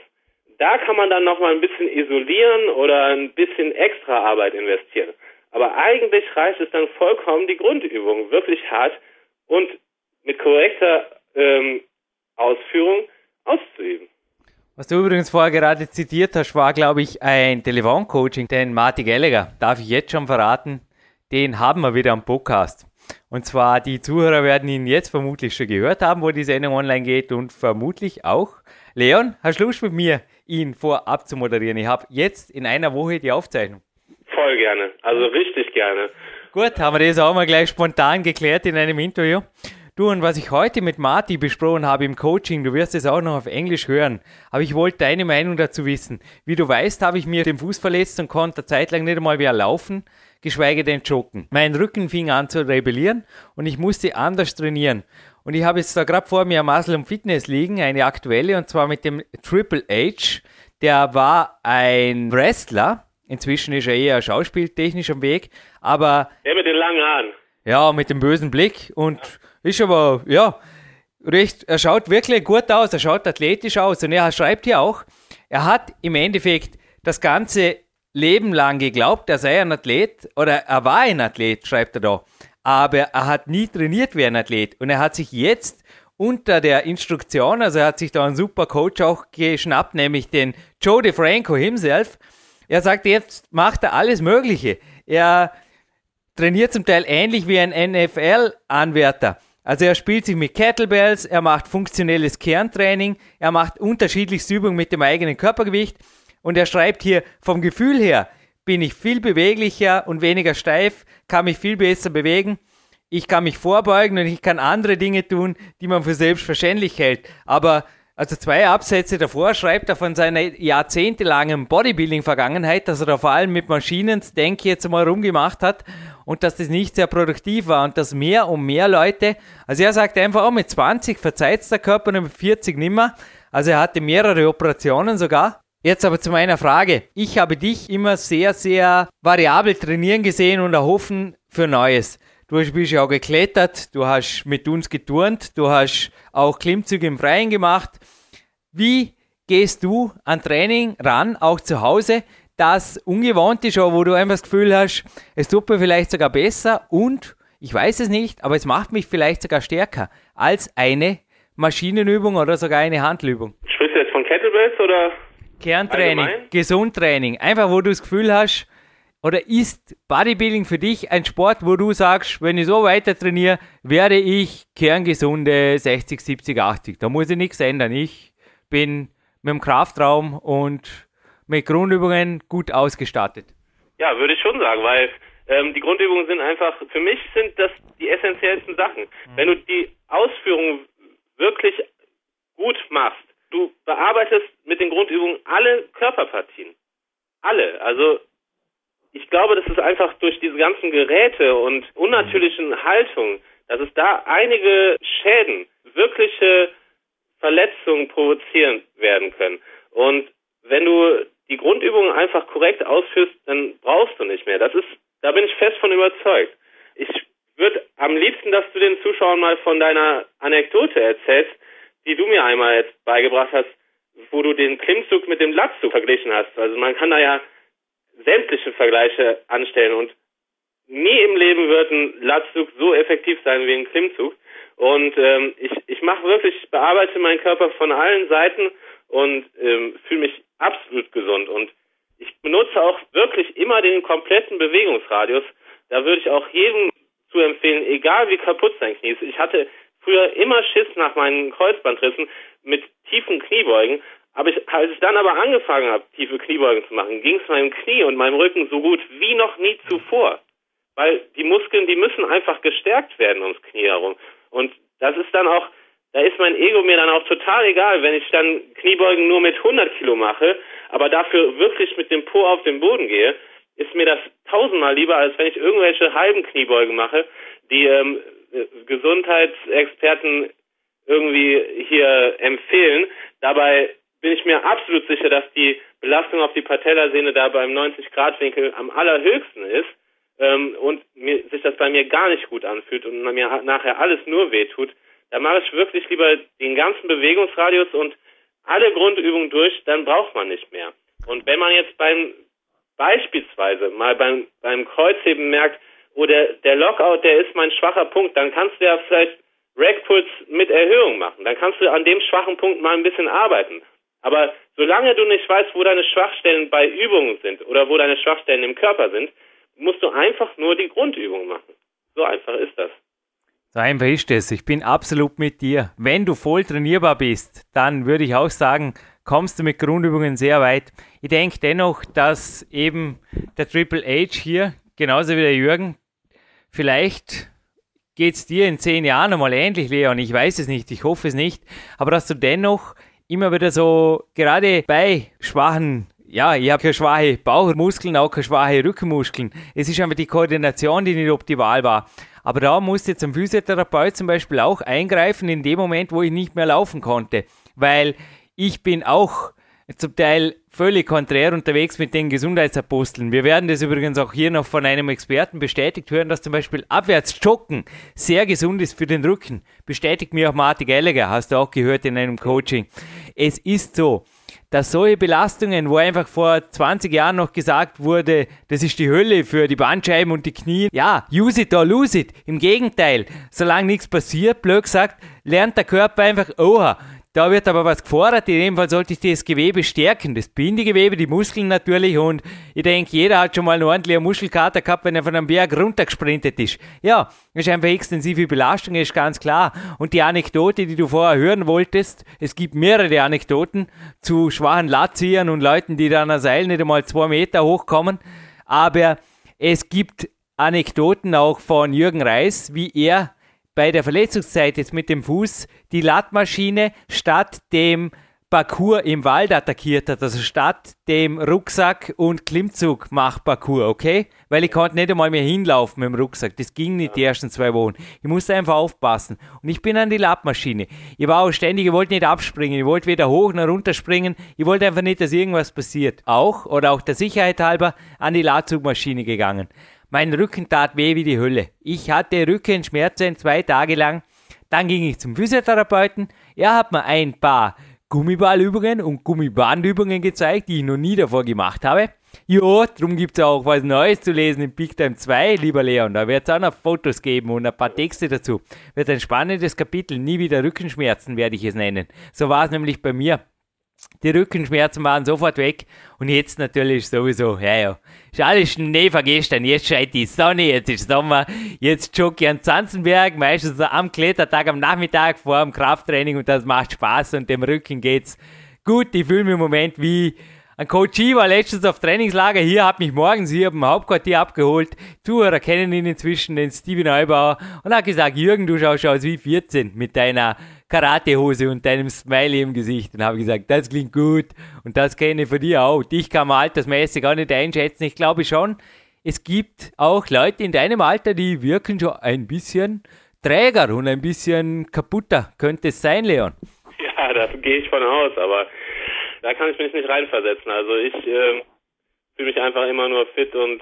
da kann man dann nochmal ein bisschen isolieren oder ein bisschen extra Arbeit investieren. Aber eigentlich reicht es dann vollkommen, die Grundübung wirklich hart und mit korrekter ähm, Ausführung auszuüben. Was du übrigens vorher gerade zitiert hast, war, glaube ich, ein Telefoncoaching, den Marty Gallagher, darf ich jetzt schon verraten, den haben wir wieder am Podcast. Und zwar, die Zuhörer werden ihn jetzt vermutlich schon gehört haben, wo die Sendung online geht und vermutlich auch. Leon, hast du Lust mit mir, ihn vorab zu moderieren? Ich habe jetzt in einer Woche die Aufzeichnung. Voll gerne, also richtig gerne. Gut, haben wir das auch mal gleich spontan geklärt in einem Interview. Du, und was ich heute mit Marty besprochen habe im Coaching, du wirst es auch noch auf Englisch hören, aber ich wollte deine Meinung dazu wissen. Wie du weißt, habe ich mir den Fuß verletzt und konnte zeitlang nicht einmal mehr laufen, geschweige denn joggen. Mein Rücken fing an zu rebellieren und ich musste anders trainieren. Und ich habe jetzt da gerade vor mir Muscle und Fitness liegen, eine aktuelle, und zwar mit dem Triple H. Der war ein Wrestler, Inzwischen ist er eher schauspieltechnisch am Weg, aber. Der mit den langen Haaren. Ja, mit dem bösen Blick und ist aber, ja, recht, er schaut wirklich gut aus, er schaut athletisch aus und er schreibt hier auch, er hat im Endeffekt das ganze Leben lang geglaubt, er sei ein Athlet oder er war ein Athlet, schreibt er da. Aber er hat nie trainiert wie ein Athlet und er hat sich jetzt unter der Instruktion, also er hat sich da einen super Coach auch geschnappt, nämlich den Joe DeFranco himself, er sagt, jetzt macht er alles Mögliche. Er trainiert zum Teil ähnlich wie ein NFL-Anwärter. Also er spielt sich mit Kettlebells, er macht funktionelles Kerntraining, er macht unterschiedlichste Übungen mit dem eigenen Körpergewicht und er schreibt hier, vom Gefühl her bin ich viel beweglicher und weniger steif, kann mich viel besser bewegen, ich kann mich vorbeugen und ich kann andere Dinge tun, die man für selbstverständlich hält. Aber also zwei Absätze davor schreibt er von seiner jahrzehntelangen Bodybuilding-Vergangenheit, dass er da vor allem mit Maschinen, denke jetzt mal rumgemacht hat und dass das nicht sehr produktiv war und dass mehr und mehr Leute, also er sagt einfach, auch mit 20 verzeiht der Körper und mit 40 nimmer. Also er hatte mehrere Operationen sogar. Jetzt aber zu meiner Frage. Ich habe dich immer sehr, sehr variabel trainieren gesehen und erhoffen für Neues. Du bist ja auch geklettert, du hast mit uns geturnt, du hast auch Klimmzüge im Freien gemacht. Wie gehst du an Training ran, auch zu Hause, das ungewohnt ist, wo du einfach das Gefühl hast, es tut mir vielleicht sogar besser und ich weiß es nicht, aber es macht mich vielleicht sogar stärker als eine Maschinenübung oder sogar eine Handübung. Sprichst du jetzt von Kettlebells oder? Kerntraining, Allgemein? Gesundtraining. Einfach, wo du das Gefühl hast, oder ist Bodybuilding für dich ein Sport, wo du sagst, wenn ich so weiter trainiere, werde ich kerngesunde 60, 70, 80? Da muss ich nichts ändern. Ich bin mit dem Kraftraum und mit Grundübungen gut ausgestattet. Ja, würde ich schon sagen, weil ähm, die Grundübungen sind einfach, für mich sind das die essentiellsten Sachen. Mhm. Wenn du die Ausführung wirklich gut machst, du bearbeitest mit den Grundübungen alle Körperpartien. Alle. Also ich glaube, das ist einfach durch diese ganzen Geräte und unnatürlichen Haltungen, dass es da einige Schäden, wirkliche Verletzungen provozieren werden können. Und wenn du die Grundübungen einfach korrekt ausführst, dann brauchst du nicht mehr. Das ist, da bin ich fest von überzeugt. Ich würde am liebsten, dass du den Zuschauern mal von deiner Anekdote erzählst, die du mir einmal jetzt beigebracht hast, wo du den Klimmzug mit dem Latzug verglichen hast. Also man kann da ja sämtliche Vergleiche anstellen und nie im Leben wird ein Latzug so effektiv sein wie ein Klimmzug. Und ähm, ich, ich mache wirklich, ich bearbeite meinen Körper von allen Seiten und ähm, fühle mich absolut gesund. Und ich benutze auch wirklich immer den kompletten Bewegungsradius. Da würde ich auch jedem zu empfehlen, egal wie kaputt sein Knie ist. Ich hatte früher immer Schiss nach meinen Kreuzbandrissen mit tiefen Kniebeugen. Aber ich, als ich dann aber angefangen habe, tiefe Kniebeugen zu machen, ging es meinem Knie und meinem Rücken so gut wie noch nie zuvor. Weil die Muskeln, die müssen einfach gestärkt werden ums Knie herum. Und das ist dann auch, da ist mein Ego mir dann auch total egal, wenn ich dann Kniebeugen nur mit 100 Kilo mache, aber dafür wirklich mit dem Po auf den Boden gehe, ist mir das tausendmal lieber, als wenn ich irgendwelche halben Kniebeugen mache, die ähm, Gesundheitsexperten irgendwie hier empfehlen. Dabei bin ich mir absolut sicher, dass die Belastung auf die Patellasehne da beim 90-Grad-Winkel am allerhöchsten ist ähm, und mir, sich das bei mir gar nicht gut anfühlt und mir nachher alles nur wehtut, da mache ich wirklich lieber den ganzen Bewegungsradius und alle Grundübungen durch, dann braucht man nicht mehr. Und wenn man jetzt beim beispielsweise mal beim, beim Kreuzheben merkt, oh, der, Lockout, der ist mein schwacher Punkt, dann kannst du ja vielleicht Rackpuls mit Erhöhung machen. Dann kannst du an dem schwachen Punkt mal ein bisschen arbeiten. Aber solange du nicht weißt, wo deine Schwachstellen bei Übungen sind oder wo deine Schwachstellen im Körper sind, musst du einfach nur die Grundübung machen. So einfach ist das. So einfach ist es. Ich bin absolut mit dir. Wenn du voll trainierbar bist, dann würde ich auch sagen, kommst du mit Grundübungen sehr weit. Ich denke dennoch, dass eben der Triple H hier, genauso wie der Jürgen, vielleicht geht es dir in zehn Jahren nochmal ähnlich, Leon. Ich weiß es nicht, ich hoffe es nicht. Aber dass du dennoch immer wieder so, gerade bei schwachen ja, ich habe keine schwache Bauchmuskeln, auch keine schwache Rückenmuskeln. Es ist einfach die Koordination, die nicht optimal war. Aber da musste jetzt ein Physiotherapeut zum Beispiel auch eingreifen in dem Moment, wo ich nicht mehr laufen konnte. Weil ich bin auch zum Teil völlig konträr unterwegs mit den Gesundheitsaposteln. Wir werden das übrigens auch hier noch von einem Experten bestätigt hören, dass zum Beispiel abwärts joggen sehr gesund ist für den Rücken. Bestätigt mir auch Martin Gallagher, hast du auch gehört in einem Coaching. Es ist so dass solche Belastungen, wo einfach vor 20 Jahren noch gesagt wurde, das ist die Hölle für die Bandscheiben und die Knie, ja, use it or lose it. Im Gegenteil, solange nichts passiert, blöd gesagt, lernt der Körper einfach, oha, da wird aber was gefordert. In dem Fall sollte ich das Gewebe stärken. Das Bindegewebe, die Muskeln natürlich. Und ich denke, jeder hat schon mal eine ordentliche Muskelkater gehabt, wenn er von einem Berg runtergesprintet ist. Ja, das ist einfach extensive Belastung, ist ganz klar. Und die Anekdote, die du vorher hören wolltest, es gibt mehrere Anekdoten zu schwachen Ladziehern und Leuten, die da an der Seil nicht einmal zwei Meter hochkommen. Aber es gibt Anekdoten auch von Jürgen Reis, wie er bei der Verletzungszeit jetzt mit dem Fuß die Lattmaschine statt dem Parcours im Wald attackiert hat, also statt dem Rucksack und Klimmzug macht Parcours, okay? Weil ich konnte nicht einmal mehr hinlaufen mit dem Rucksack. Das ging nicht die ersten zwei Wochen. Ich musste einfach aufpassen. Und ich bin an die Lattmaschine. Ich war auch ständig, ich wollte nicht abspringen. Ich wollte weder hoch noch runter springen. Ich wollte einfach nicht, dass irgendwas passiert. Auch, oder auch der Sicherheit halber, an die Latzugmaschine gegangen. Mein Rücken tat weh wie die Hölle. Ich hatte Rückenschmerzen zwei Tage lang. Dann ging ich zum Physiotherapeuten. Er hat mir ein paar Gummiballübungen und Gummibandübungen gezeigt, die ich noch nie davor gemacht habe. Jo, darum gibt es auch was Neues zu lesen in Big Time 2, lieber Leon. Da wird es auch noch Fotos geben und ein paar Texte dazu. Wird ein spannendes Kapitel. Nie wieder Rückenschmerzen werde ich es nennen. So war es nämlich bei mir. Die Rückenschmerzen waren sofort weg und jetzt natürlich sowieso, ja, ja, ist alles Schnee vergestern, jetzt scheint die Sonne, jetzt ist Sommer, jetzt jogge ich an Zanzenberg, meistens am Klettertag am Nachmittag vor dem Krafttraining und das macht Spaß und dem Rücken geht's gut. Ich fühle mich im Moment wie ein Coach war letztens auf Trainingslager. Hier, hat mich morgens hier im Hauptquartier abgeholt. Zuhörer kennen ihn inzwischen, den Steven Neubauer, und hat gesagt, Jürgen, du schaust aus wie 14 mit deiner Karatehose und deinem Smiley im Gesicht und habe gesagt, das klingt gut und das kenne ich von dir auch. Dich kann man altersmäßig auch nicht einschätzen. Ich glaube schon, es gibt auch Leute in deinem Alter, die wirken schon ein bisschen träger und ein bisschen kaputter. Könnte es sein, Leon? Ja, da gehe ich von aus, aber da kann ich mich nicht reinversetzen. Also ich äh, fühle mich einfach immer nur fit und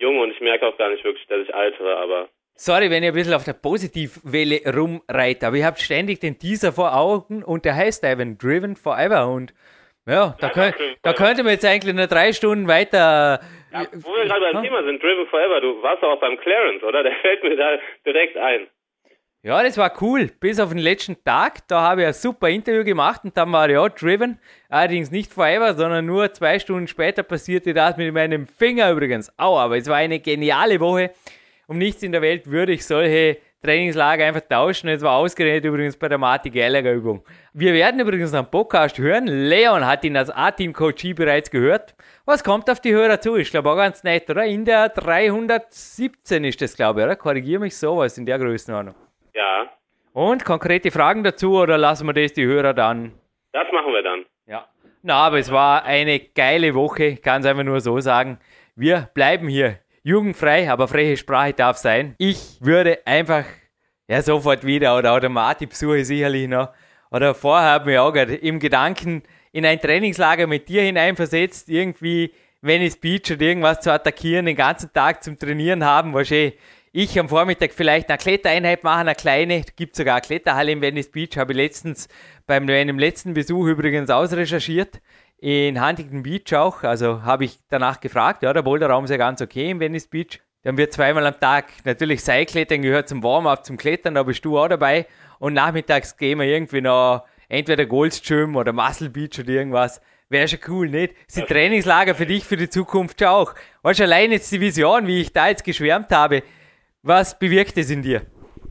jung und ich merke auch gar nicht wirklich, dass ich altere, aber Sorry, wenn ich ein bisschen auf der Positivwelle rumreite, aber ihr habt ständig den Teaser vor Augen und der heißt eben Driven Forever und ja, da, ja, könnt, da könnte man jetzt eigentlich nur drei Stunden weiter. Ja, wo wir gerade beim? Thema sind, Driven Forever, du warst auch beim Clarence, oder? Der [LAUGHS] fällt mir da direkt ein. Ja, das war cool. Bis auf den letzten Tag, da habe ich ein super Interview gemacht und dann war ich auch driven. Allerdings nicht forever, sondern nur zwei Stunden später passierte das mit meinem Finger übrigens. Au, aber es war eine geniale Woche um nichts in der Welt würde ich solche Trainingslager einfach tauschen. Es war ausgerechnet übrigens bei der Martin Gallagher Übung. Wir werden übrigens am Podcast hören. Leon hat ihn als A-Team-Coach bereits gehört. Was kommt auf die Hörer zu? Ich glaube auch ganz nett, oder? In der 317 ist das, glaube ich, oder? Korrigiere mich sowas in der Größenordnung. Ja. Und konkrete Fragen dazu oder lassen wir das die Hörer dann? Das machen wir dann. Ja. Na, aber es war eine geile Woche, ich kann es einfach nur so sagen. Wir bleiben hier jugendfrei, aber freie Sprache darf sein. Ich würde einfach ja sofort wieder oder, Marti besuche sicherlich noch. Oder vorher haben wir auch gerade im Gedanken in ein Trainingslager mit dir hineinversetzt, irgendwie Venice Beach oder irgendwas zu attackieren, den ganzen Tag zum Trainieren haben, wahrscheinlich ich am Vormittag vielleicht eine Klettereinheit machen, eine kleine, gibt sogar eine Kletterhalle in Venice Beach, habe ich letztens beim meinem letzten Besuch übrigens ausrecherchiert, in Huntington Beach auch, also habe ich danach gefragt, ja, der Boulderraum ist ja ganz okay in Venice Beach, dann wird zweimal am Tag natürlich Seilklettern gehört zum Warm-up, zum Klettern, da bist du auch dabei und nachmittags gehen wir irgendwie noch entweder Goldstream oder Muscle Beach oder irgendwas. Wäre schon cool, nicht? Sind Trainingslager für dich für die Zukunft schon auch. Weißt du, allein jetzt die Vision, wie ich da jetzt geschwärmt habe, was bewirkt es in dir?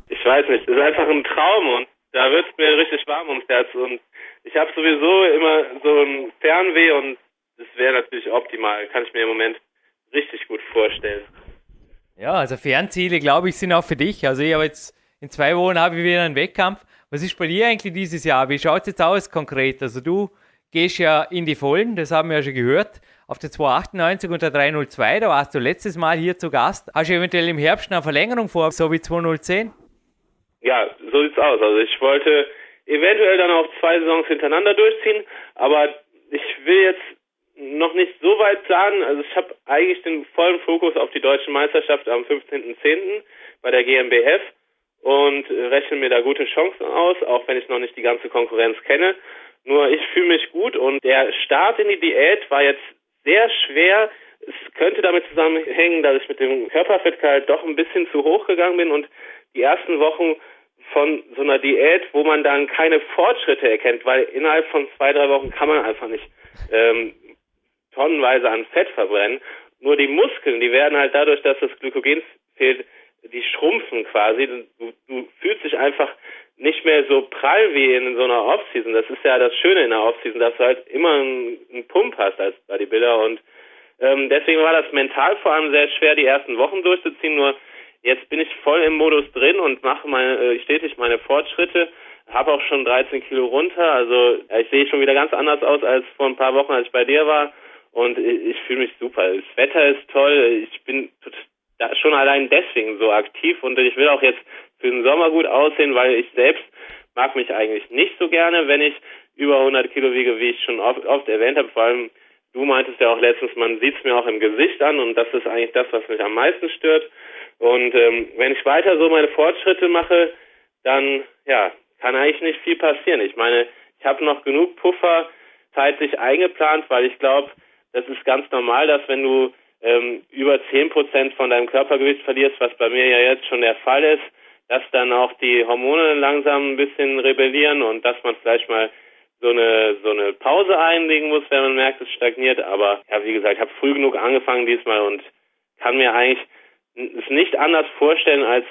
Ich weiß nicht, es ist einfach ein Traum und da wird es mir richtig warm ums Herz und ich habe sowieso immer so ein Fernweh und das wäre natürlich optimal, kann ich mir im Moment richtig gut vorstellen. Ja, also Fernziele, glaube ich, sind auch für dich. Also ich habe jetzt in zwei Wochen habe ich wieder einen Wettkampf. Was ist bei dir eigentlich dieses Jahr? Wie schaut es jetzt aus konkret? Also du gehst ja in die Vollen, das haben wir ja schon gehört, auf der 298 und der 302, da warst du letztes Mal hier zu Gast. Hast du eventuell im Herbst eine Verlängerung vor, so wie 2010? Ja, so sieht's aus. Also ich wollte eventuell dann auch zwei Saisons hintereinander durchziehen, aber ich will jetzt noch nicht so weit planen. Also ich habe eigentlich den vollen Fokus auf die deutsche Meisterschaft am 15.10. bei der GmbF und rechne mir da gute Chancen aus, auch wenn ich noch nicht die ganze Konkurrenz kenne. Nur ich fühle mich gut und der Start in die Diät war jetzt sehr schwer. Es könnte damit zusammenhängen, dass ich mit dem Körperfettgehalt doch ein bisschen zu hoch gegangen bin und die ersten Wochen von so einer Diät, wo man dann keine Fortschritte erkennt, weil innerhalb von zwei, drei Wochen kann man einfach nicht ähm, tonnenweise an Fett verbrennen. Nur die Muskeln, die werden halt dadurch, dass das Glykogen fehlt, die schrumpfen quasi. Du, du fühlst dich einfach nicht mehr so prall wie in so einer Offseason. Das ist ja das Schöne in der Offseason, dass du halt immer einen, einen Pump hast als Bodybuilder und ähm, deswegen war das mental vor allem sehr schwer, die ersten Wochen durchzuziehen. Nur jetzt bin ich voll im Modus drin und mache meine, äh, stetig meine Fortschritte. Habe auch schon 13 Kilo runter. Also ich sehe schon wieder ganz anders aus als vor ein paar Wochen, als ich bei dir war. Und ich, ich fühle mich super. Das Wetter ist toll. Ich bin schon allein deswegen so aktiv und ich will auch jetzt für den Sommer gut aussehen, weil ich selbst mag mich eigentlich nicht so gerne, wenn ich über 100 Kilo wiege, wie ich schon oft, oft erwähnt habe. Vor allem, du meintest ja auch letztens, man sieht es mir auch im Gesicht an und das ist eigentlich das, was mich am meisten stört. Und ähm, wenn ich weiter so meine Fortschritte mache, dann ja, kann eigentlich nicht viel passieren. Ich meine, ich habe noch genug Puffer zeitlich eingeplant, weil ich glaube, das ist ganz normal, dass wenn du ähm, über 10 Prozent von deinem Körpergewicht verlierst, was bei mir ja jetzt schon der Fall ist, dass dann auch die Hormone langsam ein bisschen rebellieren und dass man vielleicht mal so eine so eine Pause einlegen muss, wenn man merkt, es stagniert. Aber ja, wie gesagt, ich habe früh genug angefangen diesmal und kann mir eigentlich es nicht anders vorstellen, als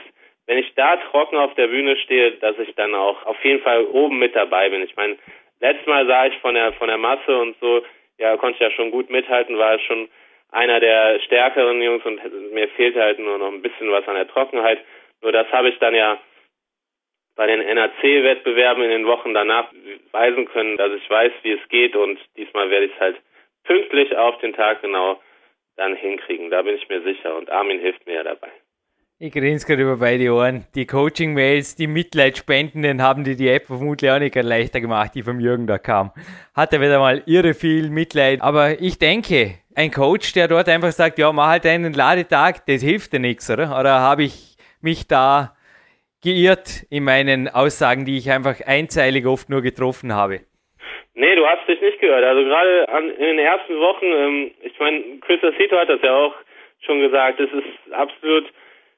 wenn ich da trocken auf der Bühne stehe, dass ich dann auch auf jeden Fall oben mit dabei bin. Ich meine, letztes Mal sah ich von der von der Masse und so, ja, konnte ich ja schon gut mithalten, war schon einer der stärkeren Jungs und mir fehlte halt nur noch ein bisschen was an der Trockenheit. Nur das habe ich dann ja bei den NAC-Wettbewerben in den Wochen danach weisen können, dass ich weiß, wie es geht und diesmal werde ich es halt pünktlich auf den Tag genau dann hinkriegen. Da bin ich mir sicher und Armin hilft mir ja dabei. Ich grinse gerade über beide Ohren. Die Coaching-Mails, die Mitleidspendenden haben die die App vermutlich auch nicht leichter gemacht, die vom Jürgen da kam. Hatte wieder mal irre viel Mitleid. Aber ich denke, ein Coach, der dort einfach sagt, ja, mach halt einen Ladetag, das hilft dir nichts, oder? Oder habe ich mich da geirrt in meinen Aussagen, die ich einfach einzeilig oft nur getroffen habe? Nee, du hast dich nicht gehört. Also gerade an, in den ersten Wochen, ähm, ich meine, Chris Aceto hat das ja auch schon gesagt, es ist absolut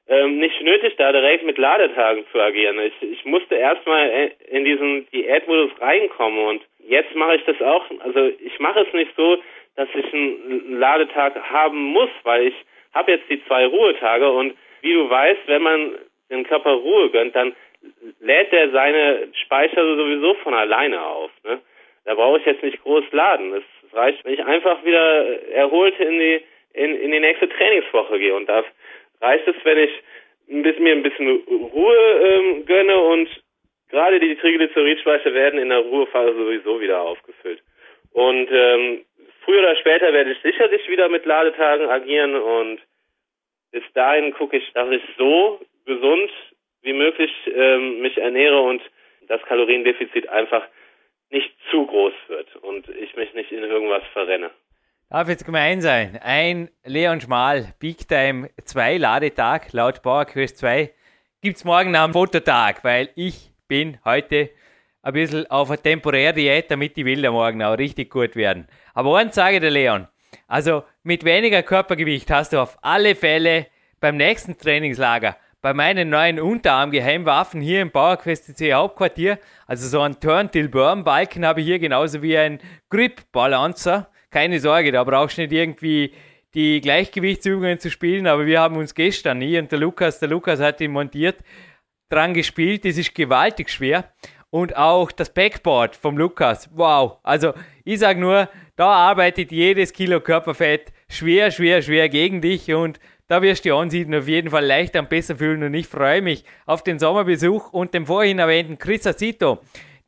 ähm, nicht nötig, da direkt mit Ladetagen zu agieren. Ich, ich musste erstmal in diesen Diätmodus reinkommen und jetzt mache ich das auch. Also ich mache es nicht so, dass ich einen Ladetag haben muss, weil ich habe jetzt die zwei Ruhetage und wie du weißt, wenn man den Körper Ruhe gönnt, dann lädt er seine Speicher sowieso von alleine auf. Ne? Da brauche ich jetzt nicht groß laden. Es reicht, wenn ich einfach wieder erholt in die in, in die nächste Trainingswoche gehe und da reicht es, wenn ich ein bisschen, mir ein bisschen Ruhe ähm, gönne und gerade die Triglyceridspeicher werden in der Ruhephase sowieso wieder aufgefüllt. Und ähm, früher oder später werde ich sicherlich wieder mit Ladetagen agieren und bis dahin gucke ich, dass ich so gesund wie möglich ähm, mich ernähre und das Kaloriendefizit einfach nicht zu groß wird und ich mich nicht in irgendwas verrenne. Darf jetzt gemein sein. Ein Leon Schmal, Big Time 2 Ladetag laut PowerQuest 2 gibt es morgen am Fototag, weil ich bin heute ein bisschen auf eine temporäre Diät, damit die Bilder morgen auch richtig gut werden. Aber eins sage der Leon, also mit weniger Körpergewicht hast du auf alle Fälle beim nächsten Trainingslager bei meinen neuen Unterarm-Geheimwaffen hier im PowerQuest C Hauptquartier, also so ein Turn-Till-Burn-Balken habe ich hier genauso wie ein Grip-Balancer. Keine Sorge, da brauchst du nicht irgendwie die Gleichgewichtsübungen zu spielen, aber wir haben uns gestern, hier und der Lukas, der Lukas hat ihn montiert, dran gespielt. Das ist gewaltig schwer. Und auch das Backboard vom Lukas. Wow. Also ich sage nur, da arbeitet jedes Kilo Körperfett schwer, schwer, schwer gegen dich und da wirst du die ansiedeln auf jeden Fall leichter und besser fühlen und ich freue mich auf den Sommerbesuch und den vorhin erwähnten Chris Asito.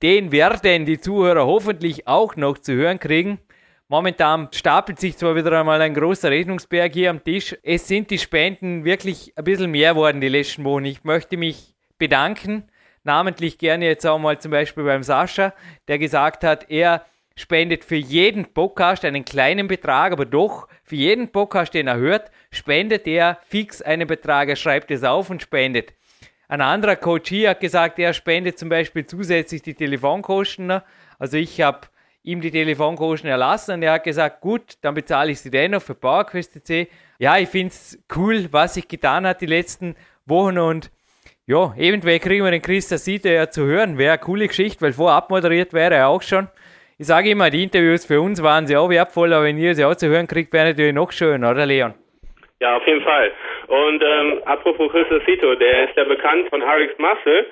Den werden die Zuhörer hoffentlich auch noch zu hören kriegen. Momentan stapelt sich zwar wieder einmal ein großer Rechnungsberg hier am Tisch. Es sind die Spenden wirklich ein bisschen mehr worden die letzten Wochen. Ich möchte mich bedanken. Namentlich gerne jetzt auch mal zum Beispiel beim Sascha, der gesagt hat, er spendet für jeden Podcast einen kleinen Betrag, aber doch für jeden Podcast, den er hört, spendet er fix einen Betrag. Er schreibt es auf und spendet. Ein anderer Coach hier hat gesagt, er spendet zum Beispiel zusätzlich die Telefonkosten. Also ich habe ihm die Telefonkosten erlassen und er hat gesagt, gut, dann bezahle ich sie dennoch für PowerQuest C. Ja, ich finde es cool, was sich getan hat die letzten Wochen und ja, eventuell kriegen wir den Chris Sita ja zu hören. Wäre eine coole Geschichte, weil vorab moderiert wäre er auch schon. Ich sage immer, die Interviews für uns waren sehr wertvoll, aber wenn ihr sie auch zu hören kriegt, wäre natürlich noch schön, oder Leon? Ja, auf jeden Fall. Und ähm, apropos Chris Sito, der ist ja bekannt von Harix Muscle.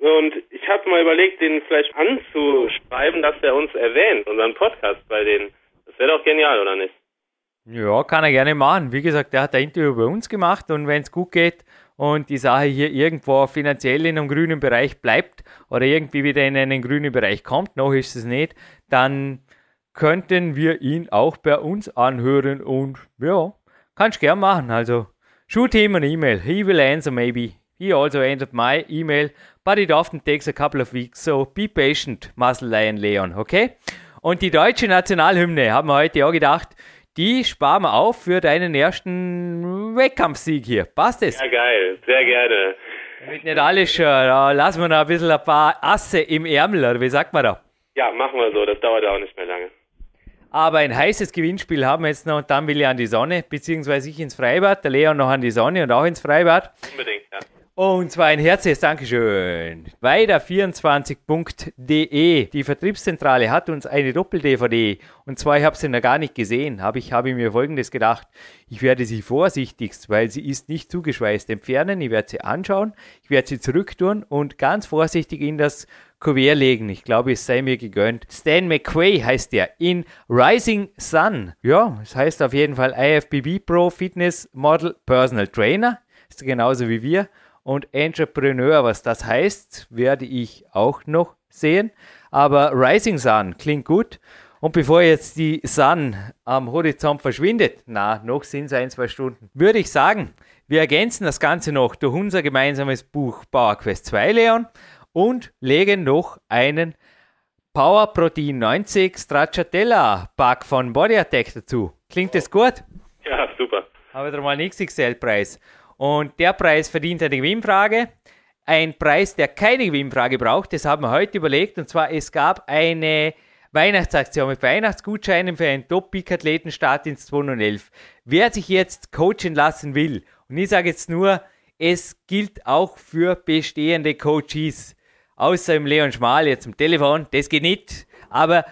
Und ich habe mal überlegt, den vielleicht anzuschreiben, dass er uns erwähnt, unseren Podcast bei denen. Das wäre doch genial, oder nicht? Ja, kann er gerne machen. Wie gesagt, er hat ein Interview bei uns gemacht und wenn es gut geht und die Sache hier irgendwo finanziell in einem grünen Bereich bleibt oder irgendwie wieder in einen grünen Bereich kommt, noch ist es nicht, dann könnten wir ihn auch bei uns anhören und ja, kannst gern machen. Also, shoot him an email. He will answer maybe. He also answered my email, but it often takes a couple of weeks, so be patient, Muscle Lion Leon, okay? Und die deutsche Nationalhymne haben wir heute auch gedacht, die sparen wir auf für deinen ersten Wettkampfsieg hier. Passt es? Ja, geil, sehr gerne. Damit nicht alles schon, da lassen wir noch ein bisschen ein paar Asse im Ärmel, oder wie sagt man da? Ja, machen wir so, das dauert auch nicht mehr lange. Aber ein heißes Gewinnspiel haben wir jetzt noch und dann will ich an die Sonne, beziehungsweise ich ins Freibad, der Leon noch an die Sonne und auch ins Freibad. Unbedingt, ja. Und zwar ein herzliches Dankeschön. Weiter24.de, die Vertriebszentrale hat uns eine Doppel-DVD. Und zwar, ich habe sie noch gar nicht gesehen, habe ich habe mir folgendes gedacht. Ich werde sie vorsichtigst, weil sie ist nicht zugeschweißt, entfernen. Ich werde sie anschauen, ich werde sie zurücktun und ganz vorsichtig in das Kuvert legen. Ich glaube, es sei mir gegönnt. Stan McQuay heißt der in Rising Sun. Ja, das heißt auf jeden Fall IFBB Pro Fitness Model Personal Trainer. Ist genauso wie wir und Entrepreneur. Was das heißt, werde ich auch noch sehen. Aber Rising Sun klingt gut. Und bevor jetzt die Sun am Horizont verschwindet, na, noch sind es ein, zwei Stunden, würde ich sagen, wir ergänzen das Ganze noch durch unser gemeinsames Buch Power Quest 2, Leon, und legen noch einen Power Protein 90 Stracciatella Pack von Body Attack dazu. Klingt das gut? Ja, super. Haben wir mal einen XXL-Preis. Und der Preis verdient eine Gewinnfrage. Ein Preis, der keine Gewinnfrage braucht, das haben wir heute überlegt. Und zwar, es gab eine Weihnachtsaktion mit Weihnachtsgutscheinen für einen Top-Peak-Athletenstart ins 2011. Wer sich jetzt coachen lassen will, und ich sage jetzt nur, es gilt auch für bestehende Coaches, außer im Leon Schmal jetzt am Telefon, das geht nicht, aber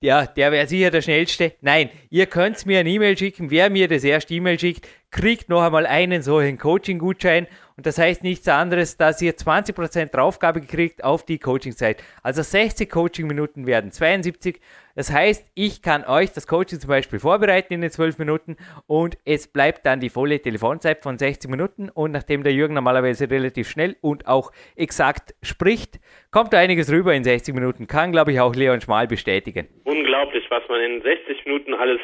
ja, der wäre sicher der schnellste. Nein, ihr könnt mir eine E-Mail schicken. Wer mir das erste E-Mail schickt, kriegt noch einmal einen solchen Coaching-Gutschein. Und das heißt nichts anderes, dass ihr 20% Draufgabe kriegt auf die Coaching-Zeit. Also 60 Coaching-Minuten werden 72 das heißt, ich kann euch das Coaching zum Beispiel vorbereiten in den 12 Minuten und es bleibt dann die volle Telefonzeit von 60 Minuten. Und nachdem der Jürgen normalerweise relativ schnell und auch exakt spricht, kommt da einiges rüber in 60 Minuten. Kann, glaube ich, auch Leon Schmal bestätigen. Unglaublich, was man in 60 Minuten alles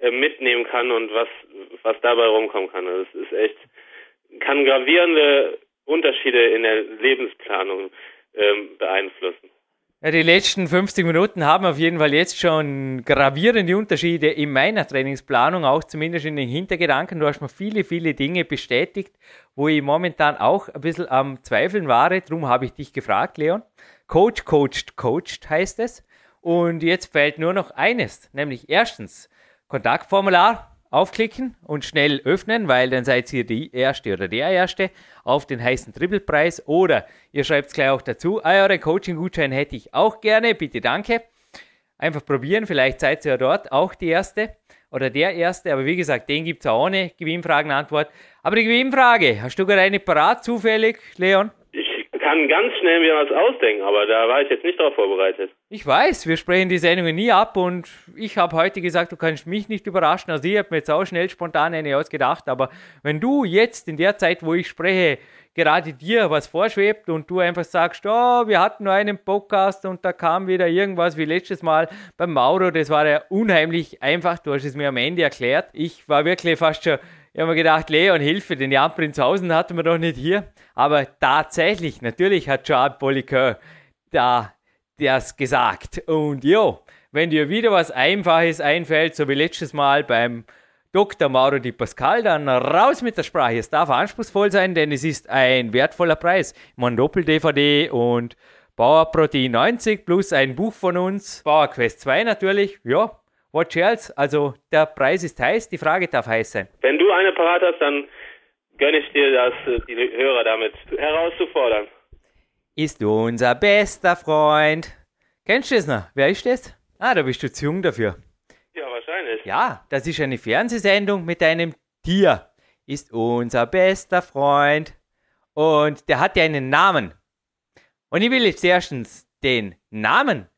äh, mitnehmen kann und was, was dabei rumkommen kann. Das also ist echt, kann gravierende Unterschiede in der Lebensplanung ähm, beeinflussen. Ja, die letzten 50 Minuten haben auf jeden Fall jetzt schon gravierende Unterschiede in meiner Trainingsplanung, auch zumindest in den Hintergedanken. Du hast mir viele, viele Dinge bestätigt, wo ich momentan auch ein bisschen am Zweifeln war. Darum habe ich dich gefragt, Leon. Coach, coached, coached heißt es. Und jetzt fehlt nur noch eines, nämlich erstens Kontaktformular aufklicken und schnell öffnen, weil dann seid ihr die Erste oder der Erste auf den heißen Trippelpreis. Oder ihr schreibt es gleich auch dazu, ah, euren Coaching-Gutschein hätte ich auch gerne, bitte danke. Einfach probieren, vielleicht seid ihr ja dort auch die Erste oder der Erste. Aber wie gesagt, den gibt es auch ohne Gewinnfragen-Antwort. Aber die Gewinnfrage, hast du gerade eine parat zufällig, Leon? Kann ganz schnell mir was ausdenken, aber da war ich jetzt nicht darauf vorbereitet. Ich weiß, wir sprechen die Sendungen nie ab und ich habe heute gesagt, du kannst mich nicht überraschen. Also ich habe mir jetzt auch schnell spontan eine ausgedacht, aber wenn du jetzt in der Zeit, wo ich spreche, gerade dir was vorschwebt und du einfach sagst, oh, wir hatten nur einen Podcast und da kam wieder irgendwas wie letztes Mal beim Mauro, das war ja unheimlich einfach, du hast es mir am Ende erklärt. Ich war wirklich fast schon ich habe mir gedacht, Leon, Hilfe, den Jan Prinzhausen hatten wir doch nicht hier. Aber tatsächlich, natürlich hat Charles Poliqueur da das gesagt. Und jo, wenn dir wieder was Einfaches einfällt, so wie letztes Mal beim Dr. Mauro Di Pascal, dann raus mit der Sprache. Es darf anspruchsvoll sein, denn es ist ein wertvoller Preis. Man Doppel-DVD und Bauer Protein 90 plus ein Buch von uns. Bauer Quest 2 natürlich. Ja, Watch else, also der Preis ist heiß, die Frage darf heiß sein. Wenn du eine parat hast, dann gönne ich dir das, äh, die Hörer damit herauszufordern. Ist unser bester Freund. Kennst du das noch? Wer ist das? Ah, da bist du zu jung dafür. Ja, wahrscheinlich. Ja, das ist eine Fernsehsendung mit einem Tier. Ist unser bester Freund. Und der hat ja einen Namen. Und ich will jetzt erstens den Namen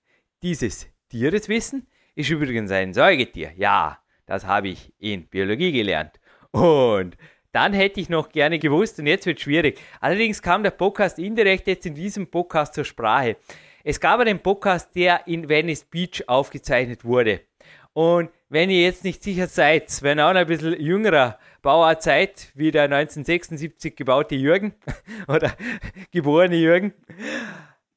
dieses Tieres wissen ist übrigens ein Säugetier. Ja, das habe ich in Biologie gelernt. Und dann hätte ich noch gerne gewusst, und jetzt wird es schwierig. Allerdings kam der Podcast indirekt jetzt in diesem Podcast zur Sprache. Es gab einen Podcast, der in Venice Beach aufgezeichnet wurde. Und wenn ihr jetzt nicht sicher seid, wenn auch noch ein bisschen jüngerer Bauer seid, wie der 1976 gebaute Jürgen [LAUGHS] oder geborene Jürgen,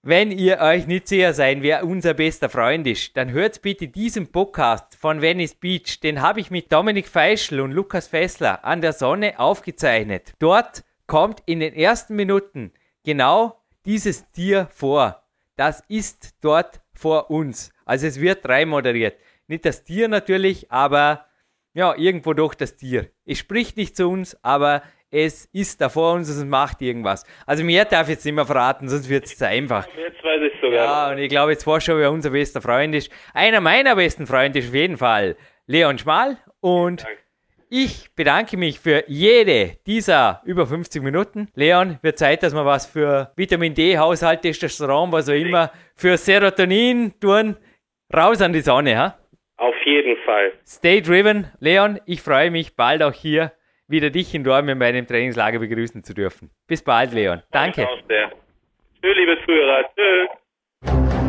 wenn ihr euch nicht sicher seid, wer unser bester Freund ist, dann hört bitte diesen Podcast von Venice Beach. Den habe ich mit Dominik Feischl und Lukas Fessler an der Sonne aufgezeichnet. Dort kommt in den ersten Minuten genau dieses Tier vor. Das ist dort vor uns. Also es wird drei moderiert. Nicht das Tier natürlich, aber ja, irgendwo doch das Tier. Es spricht nicht zu uns, aber es ist da vor uns und es macht irgendwas. Also mir darf ich jetzt nicht mehr verraten, sonst wird es zu einfach. Jetzt weiß ich sogar. Ja, und ich glaube jetzt war schon, wer unser bester Freund ist. Einer meiner besten Freunde ist auf jeden Fall Leon Schmal und ich bedanke mich für jede dieser über 50 Minuten. Leon, wird Zeit, dass wir was für Vitamin D, Haushalt, Testosteron, was auch immer, für Serotonin tun. Raus an die Sonne, ha? Auf jeden Fall. Stay driven. Leon, ich freue mich bald auch hier wieder dich in Dortmund in meinem Trainingslager begrüßen zu dürfen. Bis bald, Leon. Danke. Tschüss, liebe Zuhörer. Tschüss.